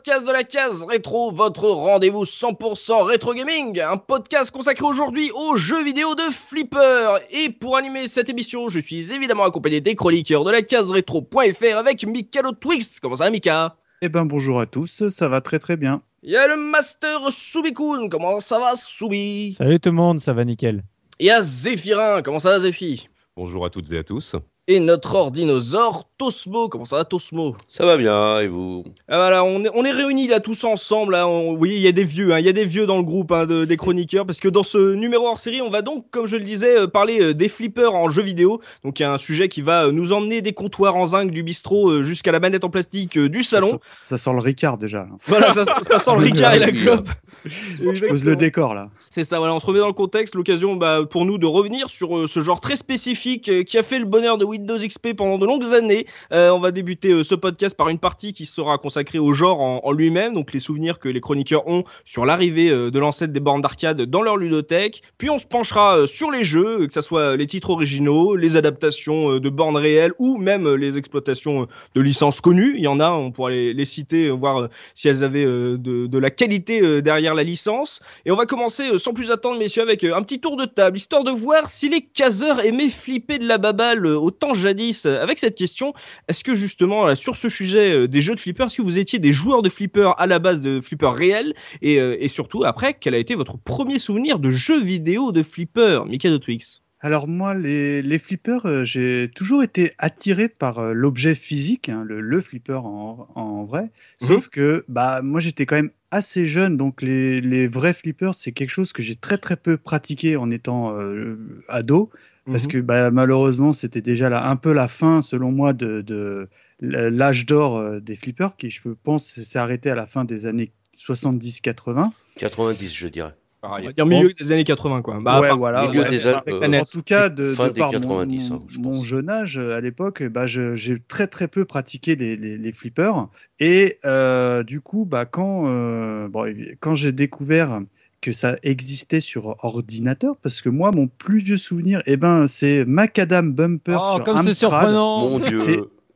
Podcasts de la case rétro, votre rendez-vous 100% rétro gaming, un podcast consacré aujourd'hui aux jeux vidéo de Flipper. Et pour animer cette émission, je suis évidemment accompagné des chroniqueurs de la case rétro.fr avec Mikalo Twix. Comment ça va Mika? Eh ben bonjour à tous, ça va très très bien. Il y a le Master Subikun. Comment ça va Subi Salut tout le monde, ça va nickel. Et il y a Zéphirin. Comment ça va Zéphi? Bonjour à toutes et à tous. Et notre ordinosaure Tosmo. Comment ça va Tosmo? Ça va bien, et vous? Ah voilà, on est, on est réunis là tous ensemble. Là, on- vous voyez, il y a des vieux, hein, il y a des vieux dans le groupe hein, de- des chroniqueurs, parce que dans ce numéro hors série, on va donc, comme je le disais, euh, parler euh, des flippers en jeux vidéo. Donc il y a un sujet qui va euh, nous emmener des comptoirs en zinc du bistrot euh, jusqu'à la manette en plastique euh, du Ça salon. sent, ça sent le Ricard déjà. là. Voilà, ça, ça sent le Ricard et la clope. Je pose le décor là. C'est ça, voilà, on se remet dans le contexte, l'occasion bah, pour nous de revenir sur euh, ce genre très spécifique euh, qui a fait le bonheur de Windows XP pendant de longues années. Euh, on va débuter euh, ce podcast par une partie qui sera consacrée au genre en, lui-même, donc les souvenirs que les chroniqueurs ont sur l'arrivée euh, de l'ancêtre des bornes d'arcade dans leur ludothèque. Puis on se penchera sur les jeux, que ce soit les titres originaux, les adaptations de bornes réelles ou même les exploitations de licences connues. Il y en a, on pourra les, citer, voir si elles avaient de, la qualité derrière la licence. Et on va commencer sans plus attendre, messieurs, avec un petit tour de table, histoire de voir si les caseurs aimaient flipper de la baballe euh, jadis. euh, Avec cette question, est-ce que justement, là, sur ce sujet euh, des jeux de flipper, est-ce que vous étiez des joueurs de flipper à la base de flipper réels et, euh, surtout, après, quel a été votre premier souvenir de jeux vidéo de flipper, de Twix? Alors moi, les, les flippers, euh, j'ai toujours été attiré par euh, l'objet physique, hein, le, le flipper en, en vrai. Sauf que bah moi j'étais quand même assez jeune, donc les, les vrais flippers, c'est quelque chose que j'ai très très peu pratiqué en étant euh, ado, parce Mhm. que bah, malheureusement c'était déjà là, un peu la fin, selon moi, de, de l'âge d'or des flippers, qui je pense s'est arrêté à la fin des années 70-80. 90, je dirais. On va dire milieu des années 80, quoi. Bah, ouais, voilà. milieu ouais, des années- euh. En tout cas, de, Fin de des par 90, mon, hein, je mon pense. jeune âge euh, à l'époque, bah, j'ai très très peu pratiqué les, les, les flippers. Et euh, du coup, bah, quand, euh, bon, quand j'ai découvert que ça existait sur ordinateur, parce que moi, mon plus vieux souvenir, eh ben, c'est Macadam Bumper Oh, sur comme c'est surprenant Mon Dieu.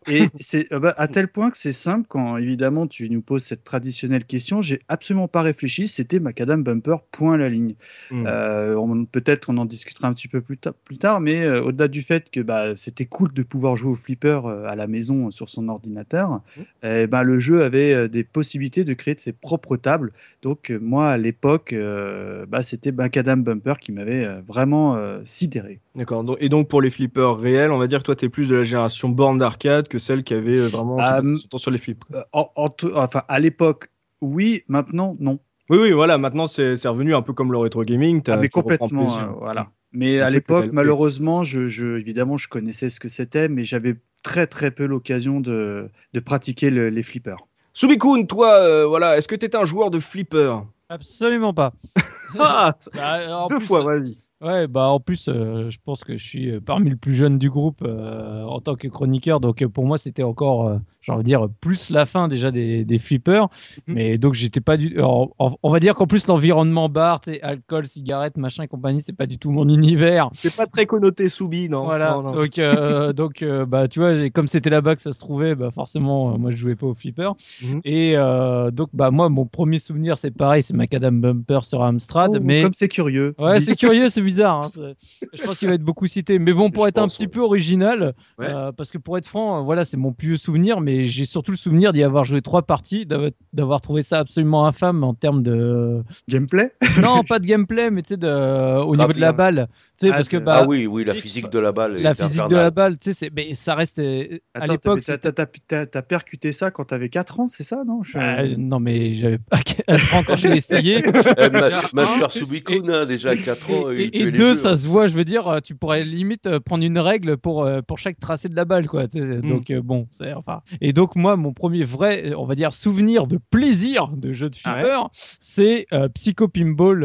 Et c'est euh, bah, à tel point que c'est simple quand évidemment tu nous poses cette traditionnelle question, j'ai absolument pas réfléchi, c'était Macadam Bumper point la ligne. Mm. Euh, Peut-être on en discutera un petit peu plus, ta- plus tard, mais euh, au-delà du fait que bah, c'était cool de pouvoir jouer au flipper euh, à la maison sur son ordinateur, eh ben, le jeu avait des possibilités de créer de ses propres tables. Donc moi à l'époque, bah, c'était Macadam Bumper qui m'avait vraiment sidéré. D'accord. Et donc pour les flippers réels, on va dire que toi t'es plus de la génération borne d'arcade que celle qui avait euh, vraiment qui Ah, passait m- son temps sur les flips. Euh, en- en tout- enfin à l'époque, oui, maintenant non. Oui, oui, voilà. Maintenant c'est revenu un peu comme le rétro gaming. t'as- Ah, mais tu complètement, euh, voilà. Mais à l'époque, malheureusement, je, je- évidemment, je connaissais ce que c'était, mais j'avais très très peu l'occasion de, de pratiquer le- les flippers. Subikun, toi, euh, voilà, est-ce que t'étais un joueur de flipper? Absolument pas. Ah, Bah, en Deux plus, fois, vas-y. Ouais, bah en plus, euh, je pense que je suis euh, parmi le plus jeune du groupe euh, en tant que chroniqueur, donc pour moi c'était encore, j'ai envie de dire, plus la fin déjà des, des flippers. Mhm. Mais donc j'étais pas du, alors, on va dire qu'en plus l'environnement bar, alcool, cigarettes, machin et compagnie, c'est pas du tout mon univers. C'est pas très connoté Soubi, non Voilà. Non, non. Donc, euh, donc euh, bah, tu vois, comme c'était là-bas que ça se trouvait, bah, forcément, euh, moi, je jouais pas au flipper. Mhm. Et donc, bah, moi, mon premier souvenir, c'est pareil, c'est Macadam Bumper sur Amstrad. Oh, mais Comme c'est curieux. ouais, c'est curieux, c'est bizarre. hein, Je pense qu'il va être beaucoup cité. Mais bon, pour Je être un petit ouais. peu original, Ouais. parce que pour être franc, voilà, c'est mon plus vieux souvenir, mais j'ai surtout le souvenir d'y avoir joué trois parties, d'avoir- trouvé ça absolument infâme en termes de Gameplay? Non, pas de gameplay, mais tu sais, de- au niveau de la Graphique. balle, sais, Ah, parce que de- bah, ah oui, oui, la physique, de la balle. la physique de la balle, tu sais, mais ça reste euh, à l'époque. t'as- percuté ça quand t'avais 4 ans, c'est ça, non? Je- Ah, non, mais j'avais pas 4 ans quand je l'ai essayé. Eh, ma- Master un, Subikun, hein, déjà à 4 ans, Et, deux, ça hein. se voit, je veux dire, euh, tu pourrais limite euh, prendre une règle pour, pour chaque tracé de la balle, quoi. Donc, euh, bon, c'est enfin. Et donc, moi, mon premier vrai, on va dire, souvenir de plaisir de jeu de Ah ouais flipper, c'est euh, Psycho Pinball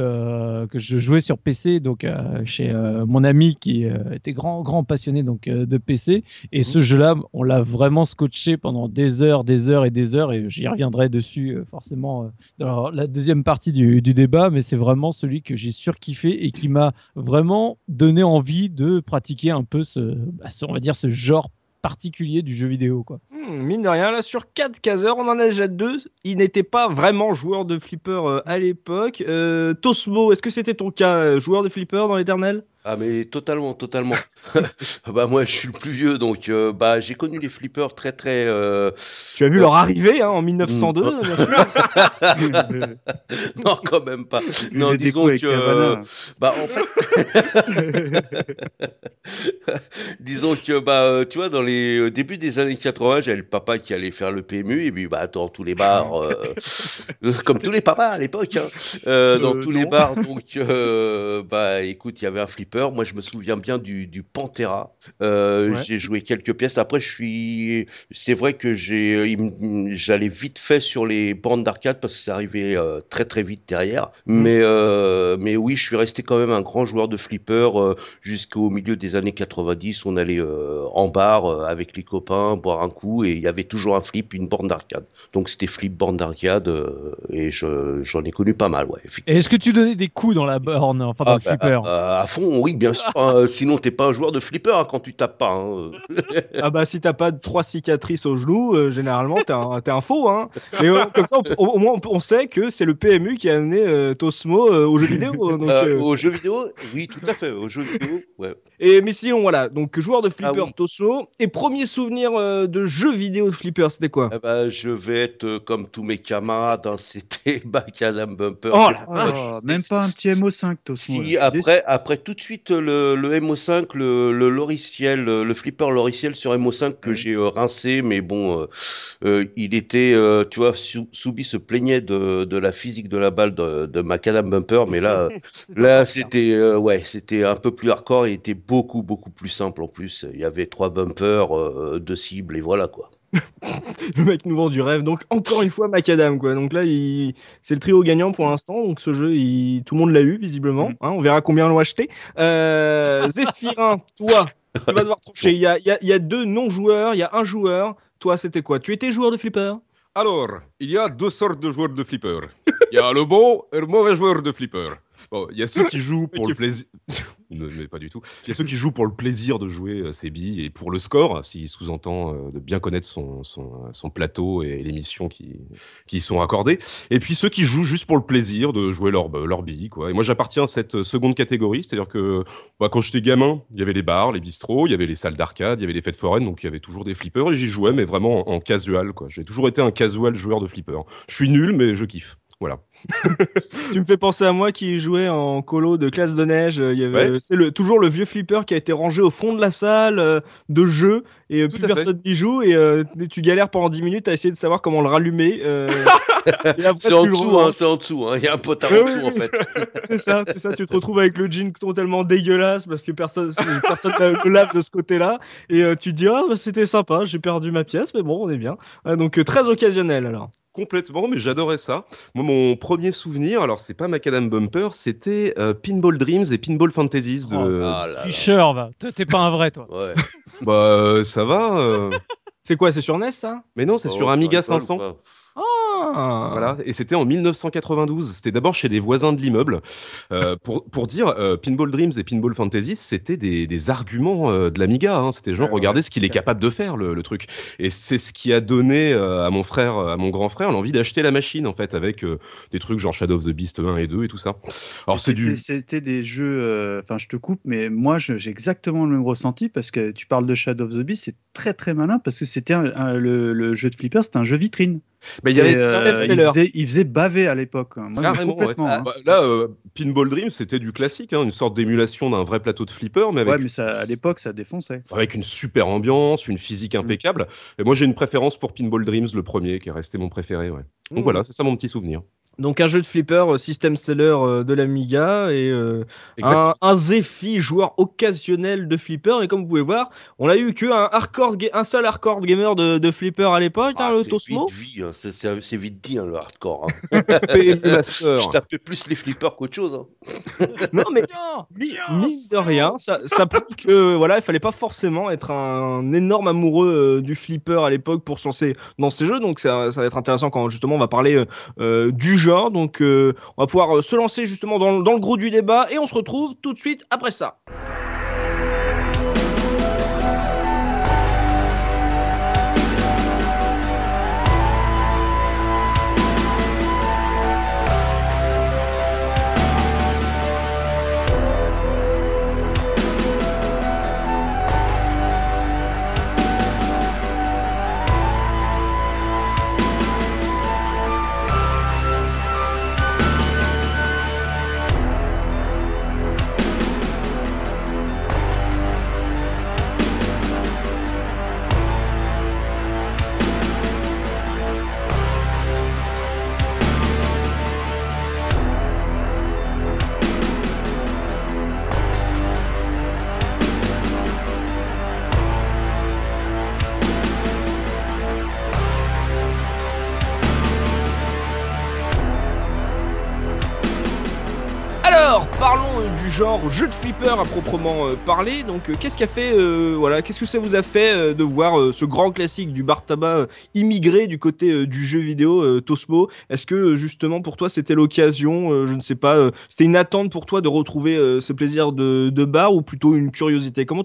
que je jouais sur PC, donc chez euh, mon ami qui euh, était grand, grand passionné donc, euh, de PC. Et ce jeu-là, on l'a vraiment scotché pendant des heures, des heures et des heures, et j'y reviendrai dessus forcément dans la deuxième partie du, du débat, mais c'est vraiment celui que j'ai surkiffé et qui m'a vraiment donné envie de pratiquer un peu ce, bah, ce- on va dire, ce genre particulier du jeu vidéo, quoi. Hmm, mine de rien, là, sur 4 caseurs, on en a déjà deux. Il n'était pas vraiment joueur de flipper euh, à l'époque. Euh, Tosmo, est-ce que c'était ton cas, euh, joueur de flipper dans l'éternel Ah mais totalement, totalement. bah moi je suis le plus vieux donc euh, bah j'ai connu les flippers très très. euh, Tu as vu Euh, leur arrivée hein, en 1902, hmm. bien sûr. Non quand même pas. Non Les disons que bah en fait disons que bah euh, tu vois dans les euh, débuts des années 80 j'avais le papa qui allait faire le PMU et puis bah dans tous les bars euh, euh, comme tous les papas à l'époque hein, euh, dans Euh, tous les bars donc euh, bah écoute il y avait un flipper moi je me souviens bien du, du Pantera. Euh, Ouais. j'ai joué quelques pièces. Après je suis c'est vrai que j'ai j'allais vite fait sur les bandes d'arcade parce que ça arrivait euh, très très vite derrière. Mais euh, mais oui je suis resté quand même un grand joueur de flipper jusqu'au milieu des années 90 on allait en bar avec les copains boire un coup et il y avait toujours un flip une borne d'arcade. Donc c'était flip borne d'arcade et je j'en ai connu pas mal ouais effectivement. Et est-ce que tu donnais des coups dans la borne, enfin dans Ah, le bah, flipper? euh, à fond, oui, bien sûr. hein, sinon, t'es pas un joueur de flipper hein, quand tu tapes pas. hein. ah bah si t'as pas de trois cicatrices au genou, euh, généralement t'es un, t'es un faux. Hein. Mais euh, comme ça, on- au, au moins on, on sait que c'est le PMU qui a amené euh, Tosmo euh, aux jeux vidéo. Donc, Euh, euh, Aux jeux vidéo, oui, tout à fait. Aux jeux vidéo, ouais. Et mais sinon voilà, donc joueur de flipper Ah oui. Tosmo. Et premier souvenir euh, de jeu vidéo de flipper, c'était quoi? Eh ben, je vais être euh, comme tous mes camarades. hein, C'était Macadam Bumper. Oh Je- la Oh, vache. même pas un petit MO5, Tosmo. Si, là, après, après tout de suite le, le MO5, le, le loriciel, le, le flipper loriciel sur MO5 que j'ai euh, rincé, mais bon, euh, euh, il était, euh, tu vois, Sou- Soubi se plaignait de, de la physique de la balle de, de Macadam Bumper, mais là, là c'était, ouais, c'était un peu plus hardcore, il était beaucoup, beaucoup plus simple en plus. Il y avait trois bumpers, deux cibles et voilà quoi. Le mec nous vend du rêve. Donc encore une fois Macadam quoi. Donc là il... c'est le trio gagnant pour l'instant. Donc ce jeu il... tout le monde l'a eu visiblement. Mhm. Hein, on verra combien l'ont acheté. Euh... Zéphirin, toi, tu vas devoir trancher. Il y a, y a deux non joueurs, il y a un joueur. Toi c'était quoi? Tu étais joueur de flipper? Alors, il y a deux sortes de joueurs de flipper. Il y a le bon et le mauvais joueur de flipper. Bon, il y a ceux qui jouent pour le plaisir. Ne- mais pas du tout. Il y a ceux qui jouent pour le plaisir de jouer euh, ses billes et pour le score, s'il sous-entend euh, de bien connaître son, son, euh, son plateau et les missions qui, qui y sont accordées. Et puis ceux qui jouent juste pour le plaisir de jouer leur, leur billes. Quoi. Et moi, j'appartiens à cette euh, seconde catégorie, c'est-à-dire que bah, quand j'étais gamin, il y avait les bars, les bistrots, il y avait les salles d'arcade, il y avait les fêtes foraines, donc il y avait toujours des flippers et j'y jouais, mais vraiment en, en casual. J'ai toujours été un casual joueur de flipper. Je suis nul, mais je kiffe. Voilà. Tu me fais penser à moi qui jouais en colo de classe de neige. Il y avait, Ouais. c'est le, toujours le vieux flipper qui a été rangé au fond de la salle euh, de jeu et Tout plus personne n'y joue et euh, tu galères pendant 10 minutes à essayer de savoir comment le rallumer. euh, C'est en dessous, hein, c'est en dessous. hein. Il y a un potard en dessous en fait. C'est ça, c'est ça. Tu te retrouves avec le jean totalement dégueulasse parce que personne, personne ne lave de ce côté-là. Et tu te dis, ah, bah, c'était sympa, j'ai perdu ma pièce, mais bon, on est bien. Ouais, donc, très occasionnel alors. Complètement, mais j'adorais ça. Moi, mon premier souvenir, alors c'est pas Macadam Bumper, c'était euh, Pinball Dreams et Pinball Fantasies de. Oh, Ah là là. Tricheur, va. Toi, T'es pas un vrai, toi. Ouais. Bah, euh, ça va. euh. C'est quoi, c'est sur NES ça? Mais non, c'est Oh, sur Amiga rigoles ou 500. Ah. Voilà, et c'était en 1992. C'était d'abord chez des voisins de l'immeuble. Euh, pour, pour dire, euh, Pinball Dreams et Pinball Fantasies, c'était des, des arguments euh, de l'Amiga. Hein. C'était genre, Ouais, ouais, regardez ce qu'il est capable de faire, le, le truc. Et c'est ce qui a donné à mon frère, à mon grand frère, l'envie d'acheter la machine, en fait, avec des trucs genre Shadow of the Beast 1 et 2 et tout ça. Alors, c'est C'était du. c'était des jeux. Enfin, je te coupe, mais moi, j'ai exactement le même ressenti parce que tu parles de Shadow of the Beast, c'est très très malin parce que c'était le, le jeu de flipper, c'était un jeu vitrine. Mais il y avait Et, euh, il, faisait, il faisait baver à l'époque. hein. Carrément, ouais. hein. Bah, là, euh, Pinball Dream, c'était du classique, hein, une sorte d'émulation d'un vrai plateau de flipper, mais avec, Ouais, mais ça, à l'époque, ça défonçait. avec une super ambiance, une physique Mm. impeccable. Et moi, j'ai une préférence pour Pinball Dreams, le premier, qui est resté mon préféré. Ouais. Donc Mmh. voilà, c'est ça mon petit souvenir. Donc un jeu de flipper, euh, système seller euh, de l'Amiga et euh, un, un joueur occasionnel de flipper. Et comme vous pouvez voir, on a eu que un, hardcore un seul hardcore gamer de, flipper à l'époque. Ah, hein, hein. C'est vite, dit hein, le hardcore. Je tapais plus les flippers qu'autre chose. non mais mine de rien, ça, prouve que voilà, il fallait pas forcément être un énorme amoureux du flipper à l'époque pour se lancer dans ces jeux. Donc ça, va être intéressant quand justement on va parler du jeu donc euh, on va pouvoir euh, se lancer justement dans, dans le gros du débat et on se retrouve tout de suite après ça. Genre jeu de flipper à proprement euh, parler. Donc, euh, qu'est-ce qu'a fait, euh, voilà, qu'est-ce que ça vous a fait de voir ce grand classique du bar tabac immigré du côté du jeu vidéo Tosmo Est-ce que justement pour toi c'était l'occasion, je ne sais pas, c'était une attente pour toi de retrouver ce plaisir de, bar ou plutôt une curiosité? Comment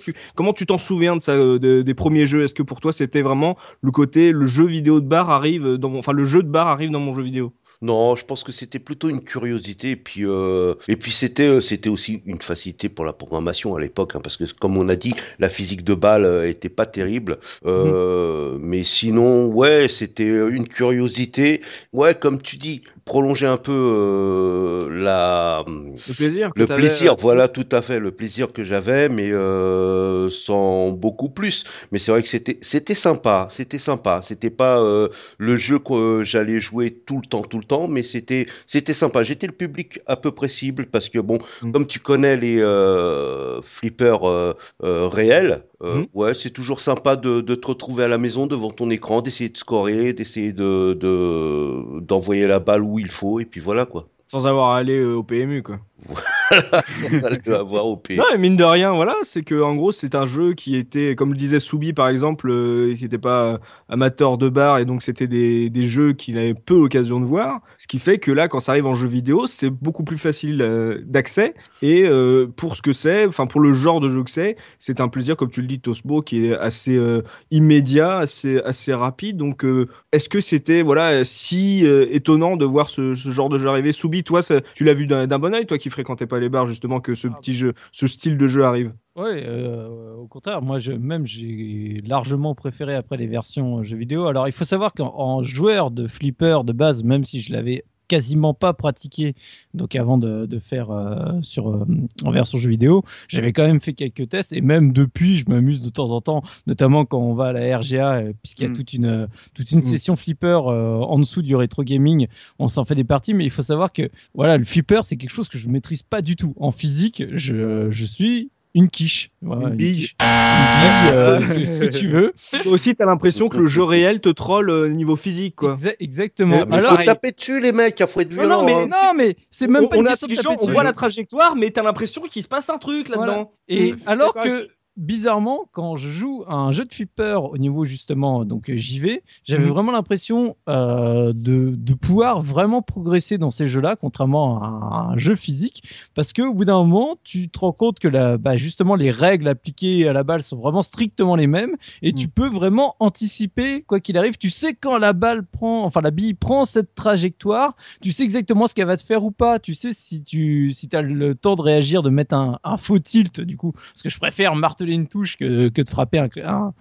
tu t'en souviens de ça, de- des premiers jeux? Est-ce que pour toi c'était vraiment le côté le jeu vidéo de bar arrive dans mon, enfin le jeu de bar arrive dans mon jeu vidéo? Non, je pense que c'était plutôt une curiosité. Et puis, euh, et puis c'était, euh, c'était aussi une facilité pour la programmation à l'époque, hein, parce que comme on a dit, la physique de balle euh, était pas terrible. Euh, Mais sinon, ouais, c'était une curiosité. Ouais, comme tu dis, prolonger un peu euh, la Le plaisir le plaisir, euh, voilà, tout à fait, le plaisir que j'avais, mais euh, sans beaucoup plus. Mais c'est vrai que c'était, c'était sympa, c'était sympa. C'était pas euh, le jeu que j'allais jouer tout le temps, tout le temps, mais c'était, c'était sympa. J'étais le public à peu près cible parce que bon, Mm. comme tu connais les euh, flippers réels, euh, Mm. ouais, c'est toujours sympa de, de te retrouver à la maison devant ton écran, d'essayer de scorer, d'essayer de, de d'envoyer la balle où il faut, et puis voilà quoi. sans avoir à aller euh, au PMU quoi. Le avoir au pays. Non, mine de rien, voilà, c'est que en gros, c'est un jeu qui était, comme le disait Soubi par exemple, euh, qui n'était pas amateur de bar et donc c'était des, jeux qu'il avait peu l'occasion de voir. Ce qui fait que là, quand ça arrive en jeu vidéo, c'est beaucoup plus facile euh, d'accès et euh, pour ce que c'est, enfin pour le genre de jeu que c'est, c'est un plaisir, comme tu le dis, Tosbo, qui est assez euh, immédiat, assez assez rapide. Donc, est-ce que c'était voilà si étonnant de voir ce, genre de jeu arriver? Soubi, toi, ça- tu l'as vu d'un bon oeil, toi qui fréquentais pas les bars justement, que ce Ah. petit jeu, ce style de jeu arrive. Ouais, euh, au contraire, moi je, même j'ai largement préféré après les versions euh, jeux vidéo. Alors il faut savoir qu'en en joueur de flipper de base, même si je l'avais quasiment pas pratiqué, donc avant de, de faire euh, sur euh, en version jeu vidéo, j'avais quand même fait quelques tests et même depuis, je m'amuse de temps en temps, notamment quand on va à la RGA, euh, puisqu'il y a Mm. toute une toute une Mm. session flipper en dessous du rétro gaming, on s'en fait des parties, mais il faut savoir que voilà, le flipper c'est quelque chose que je maîtrise pas du tout. En physique, je, je suis une quiche. Voilà, Une bille. quiche. Une bille, euh, ce, ce que tu veux. Toi aussi, t'as l'impression que le jeu réel te troll euh, niveau physique, quoi. Exa- exactement. Mais Mais Alors, faut taper dessus les mecs, il faut être Non, violent. non, mais- hein. non, mais c'est même on, pas une on question de taper on voit la trajectoire, mais t'as l'impression qu'il se passe un truc là-dedans. Et alors que bizarrement, quand je joue à un jeu de flipper au niveau justement donc euh, JV, j'avais Mhm. vraiment l'impression euh, de, de pouvoir vraiment progresser dans ces jeux-là, contrairement à un jeu physique, parce que au bout d'un moment, tu te rends compte que la, bah, justement les règles appliquées à la balle sont vraiment strictement les mêmes, et tu peux vraiment anticiper quoi qu'il arrive. Tu sais quand la balle prend, enfin la bille prend cette trajectoire, tu sais exactement ce qu'elle va te faire ou pas. Tu sais si tu si as le temps de réagir, de mettre un, un faux tilt du coup, parce que je préfère marteler marteler une touche que, que de frapper un, un,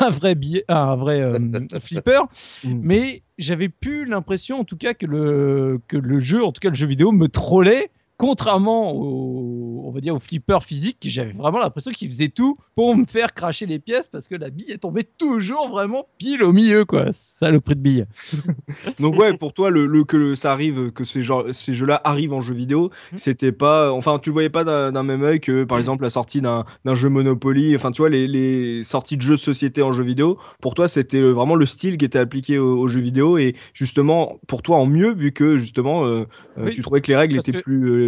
un vrai billet, un vrai euh, flipper. Mm. Mais j'avais plus l'impression, en tout cas, que le, que le jeu, en tout cas le jeu vidéo, me trollait. Contrairement au, on va dire, au flipper physique, j'avais vraiment l'impression qu'il faisait tout pour me faire cracher les pièces parce que la bille est tombée toujours vraiment pile au milieu, quoi. Ça, le prix de bille. Donc ouais, pour toi, le, le- que ça arrive, que ces, genres- ces jeux-là arrivent en jeu vidéo, Mhm. c'était pas, enfin, tu voyais pas d'un même œil que, par exemple, la sortie d'un jeu Monopoly, enfin, tu vois, les, les sorties de jeux de société en jeu vidéo. Pour toi, c'était vraiment le style qui était appliqué aux, jeux vidéo et justement, pour toi, en mieux, vu que justement, euh, euh, Oui, tu trouvais que les règles étaient que- plus, euh,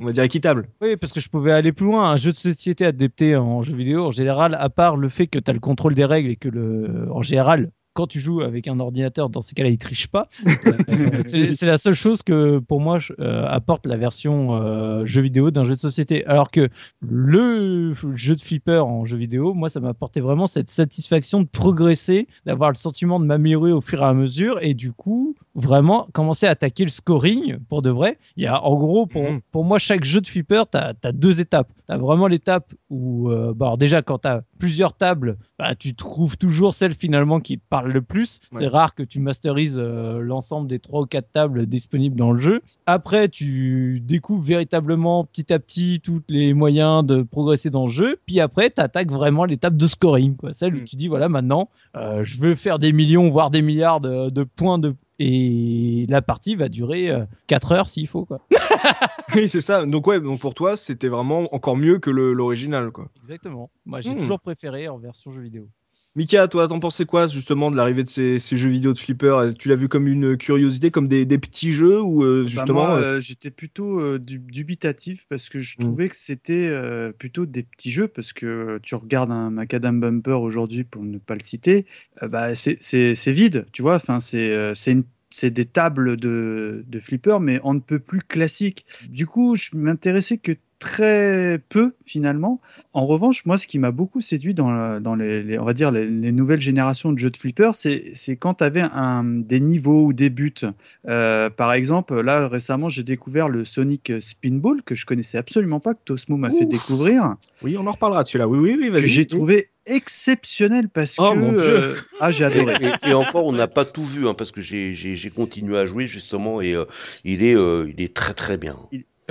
on va dire, équitables. Oui, parce que je pouvais aller plus loin. Un jeu de société adapté en jeu vidéo, en général, à part le fait que tu as le contrôle des règles et que, le, en général, quand tu joues avec un ordinateur, dans ces cas-là, il triche pas. Euh, c'est la seule chose que, pour moi, euh, apporte la version euh, jeu vidéo d'un jeu de société. Alors que le jeu de flipper en jeu vidéo, moi, ça m'a apporté vraiment cette satisfaction de progresser, d'avoir le sentiment de m'améliorer au fur et à mesure et du coup, vraiment commencer à attaquer le scoring pour de vrai. Il y a, en gros, pour, Mhm. pour moi, chaque jeu de flipper, tu as, deux étapes. Tu as vraiment l'étape où, euh, bah, alors déjà, quand tu as plusieurs tables, bah, tu trouves toujours celle finalement qui te parle le plus. Ouais. C'est rare que tu masterises euh, l'ensemble des trois ou quatre tables disponibles dans le jeu. Après, tu découvres véritablement petit à petit tous les moyens de progresser dans le jeu. Puis après, tu attaques vraiment l'étape de scoring. Quoi. Celle où Mm. tu dis, voilà, maintenant, euh, je veux faire des millions, voire des milliards de, de points de... Et la partie va durer 4 heures s'il faut. Quoi. oui, c'est ça. Donc ouais, donc pour toi, c'était vraiment encore mieux que l'original, quoi. Exactement. Moi, j'ai Hmm. toujours préféré en version jeu vidéo. Mika, toi, t'en pensais quoi justement de l'arrivée de ces, ces jeux vidéo de flipper? Tu l'as vu comme une curiosité, comme des, des petits jeux ou euh, Bah, justement euh, euh, j'étais plutôt euh, du- dubitatif parce que je Mm. trouvais que c'était euh, plutôt des petits jeux parce que tu regardes un Macadam Bumper aujourd'hui pour ne pas le citer, euh, bah, c'est- vide, tu vois? Enfin, c'est euh, c'est une- c'est des tables de, de flipper, mais on ne peut plus classique. Du coup, je m'intéressais que très peu finalement. En revanche, moi, ce qui m'a beaucoup séduit dans, la- dans les, les- on va dire les, les nouvelles générations de jeux de flipper, c'est quand tu avais un, des niveaux ou des buts. Euh, par exemple, là récemment, j'ai découvert le Sonic Spinball que je connaissais absolument pas, que Tosmo m'a fait découvrir, Oui, on en reparlera de celui-là. Oui, oui, oui, que j'ai trouvé exceptionnel parce Oh, que mon Dieu. euh, ah j'ai adoré. Et, et encore, on n'a pas tout vu, hein, parce que j'ai continué à jouer justement, et euh, il, est, euh, il est très très bien.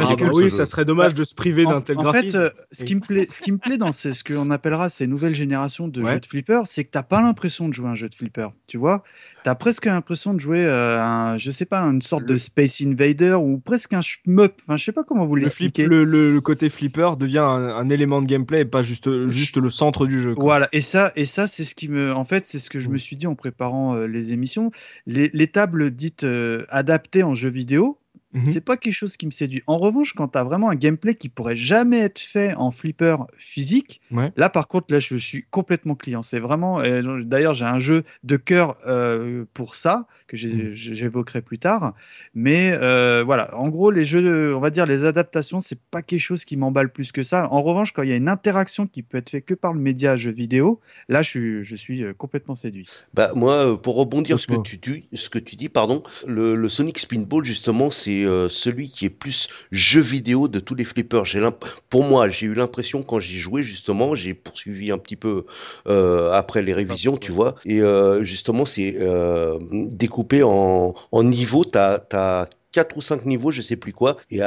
Ah que bah oui, ça serait dommage de se priver En, d'un tel en graphisme. fait, euh, ce qui me plaît, ce qui me plaît dans ces- ce qu'on appellera ces nouvelles générations de Ouais. jeux de flipper, c'est que t'as pas l'impression de jouer à un jeu de flipper. Tu vois, t'as presque l'impression de jouer euh, un, je sais pas, une sorte de Space Invader ou presque un shmup. Enfin, je sais pas comment vous le, flip- l'expliquer. le, le- le côté flipper devient un, un élément de gameplay et pas juste, juste le centre du jeu. quoi. Voilà, et ça, et ça, c'est ce qui me, en fait, c'est ce que je me suis dit en préparant euh, les émissions. Les, les tables dites euh, adaptées en jeu vidéo, Mhm. c'est pas quelque chose qui me séduit. En revanche, quand tu as vraiment un gameplay qui pourrait jamais être fait en flipper physique, Ouais. là par contre, là je suis complètement client. C'est vraiment. j'en- D'ailleurs, j'ai un jeu de cœur euh, pour ça que Mhm. j'évoquerai plus tard. Mais euh, voilà, en gros, les jeux, on va dire les adaptations, c'est pas quelque chose qui m'emballe plus que ça. En revanche, quand il y a une interaction qui peut être faite que par le média jeu vidéo, là je suis, je suis euh, complètement séduit. Bah, moi, euh, pour rebondir ce que, tu, tu- ce que tu dis, pardon, le, le Sonic Spinball, justement, c'est euh, celui qui est plus jeu vidéo de tous les flippers. J'ai pour moi, j'ai eu l'impression quand j'y jouais, justement, j'ai poursuivi un petit peu euh, après les révisions, tu vois, et euh, justement, c'est découpé en, niveaux. T'as as quatre ou cinq niveaux, je sais plus quoi, et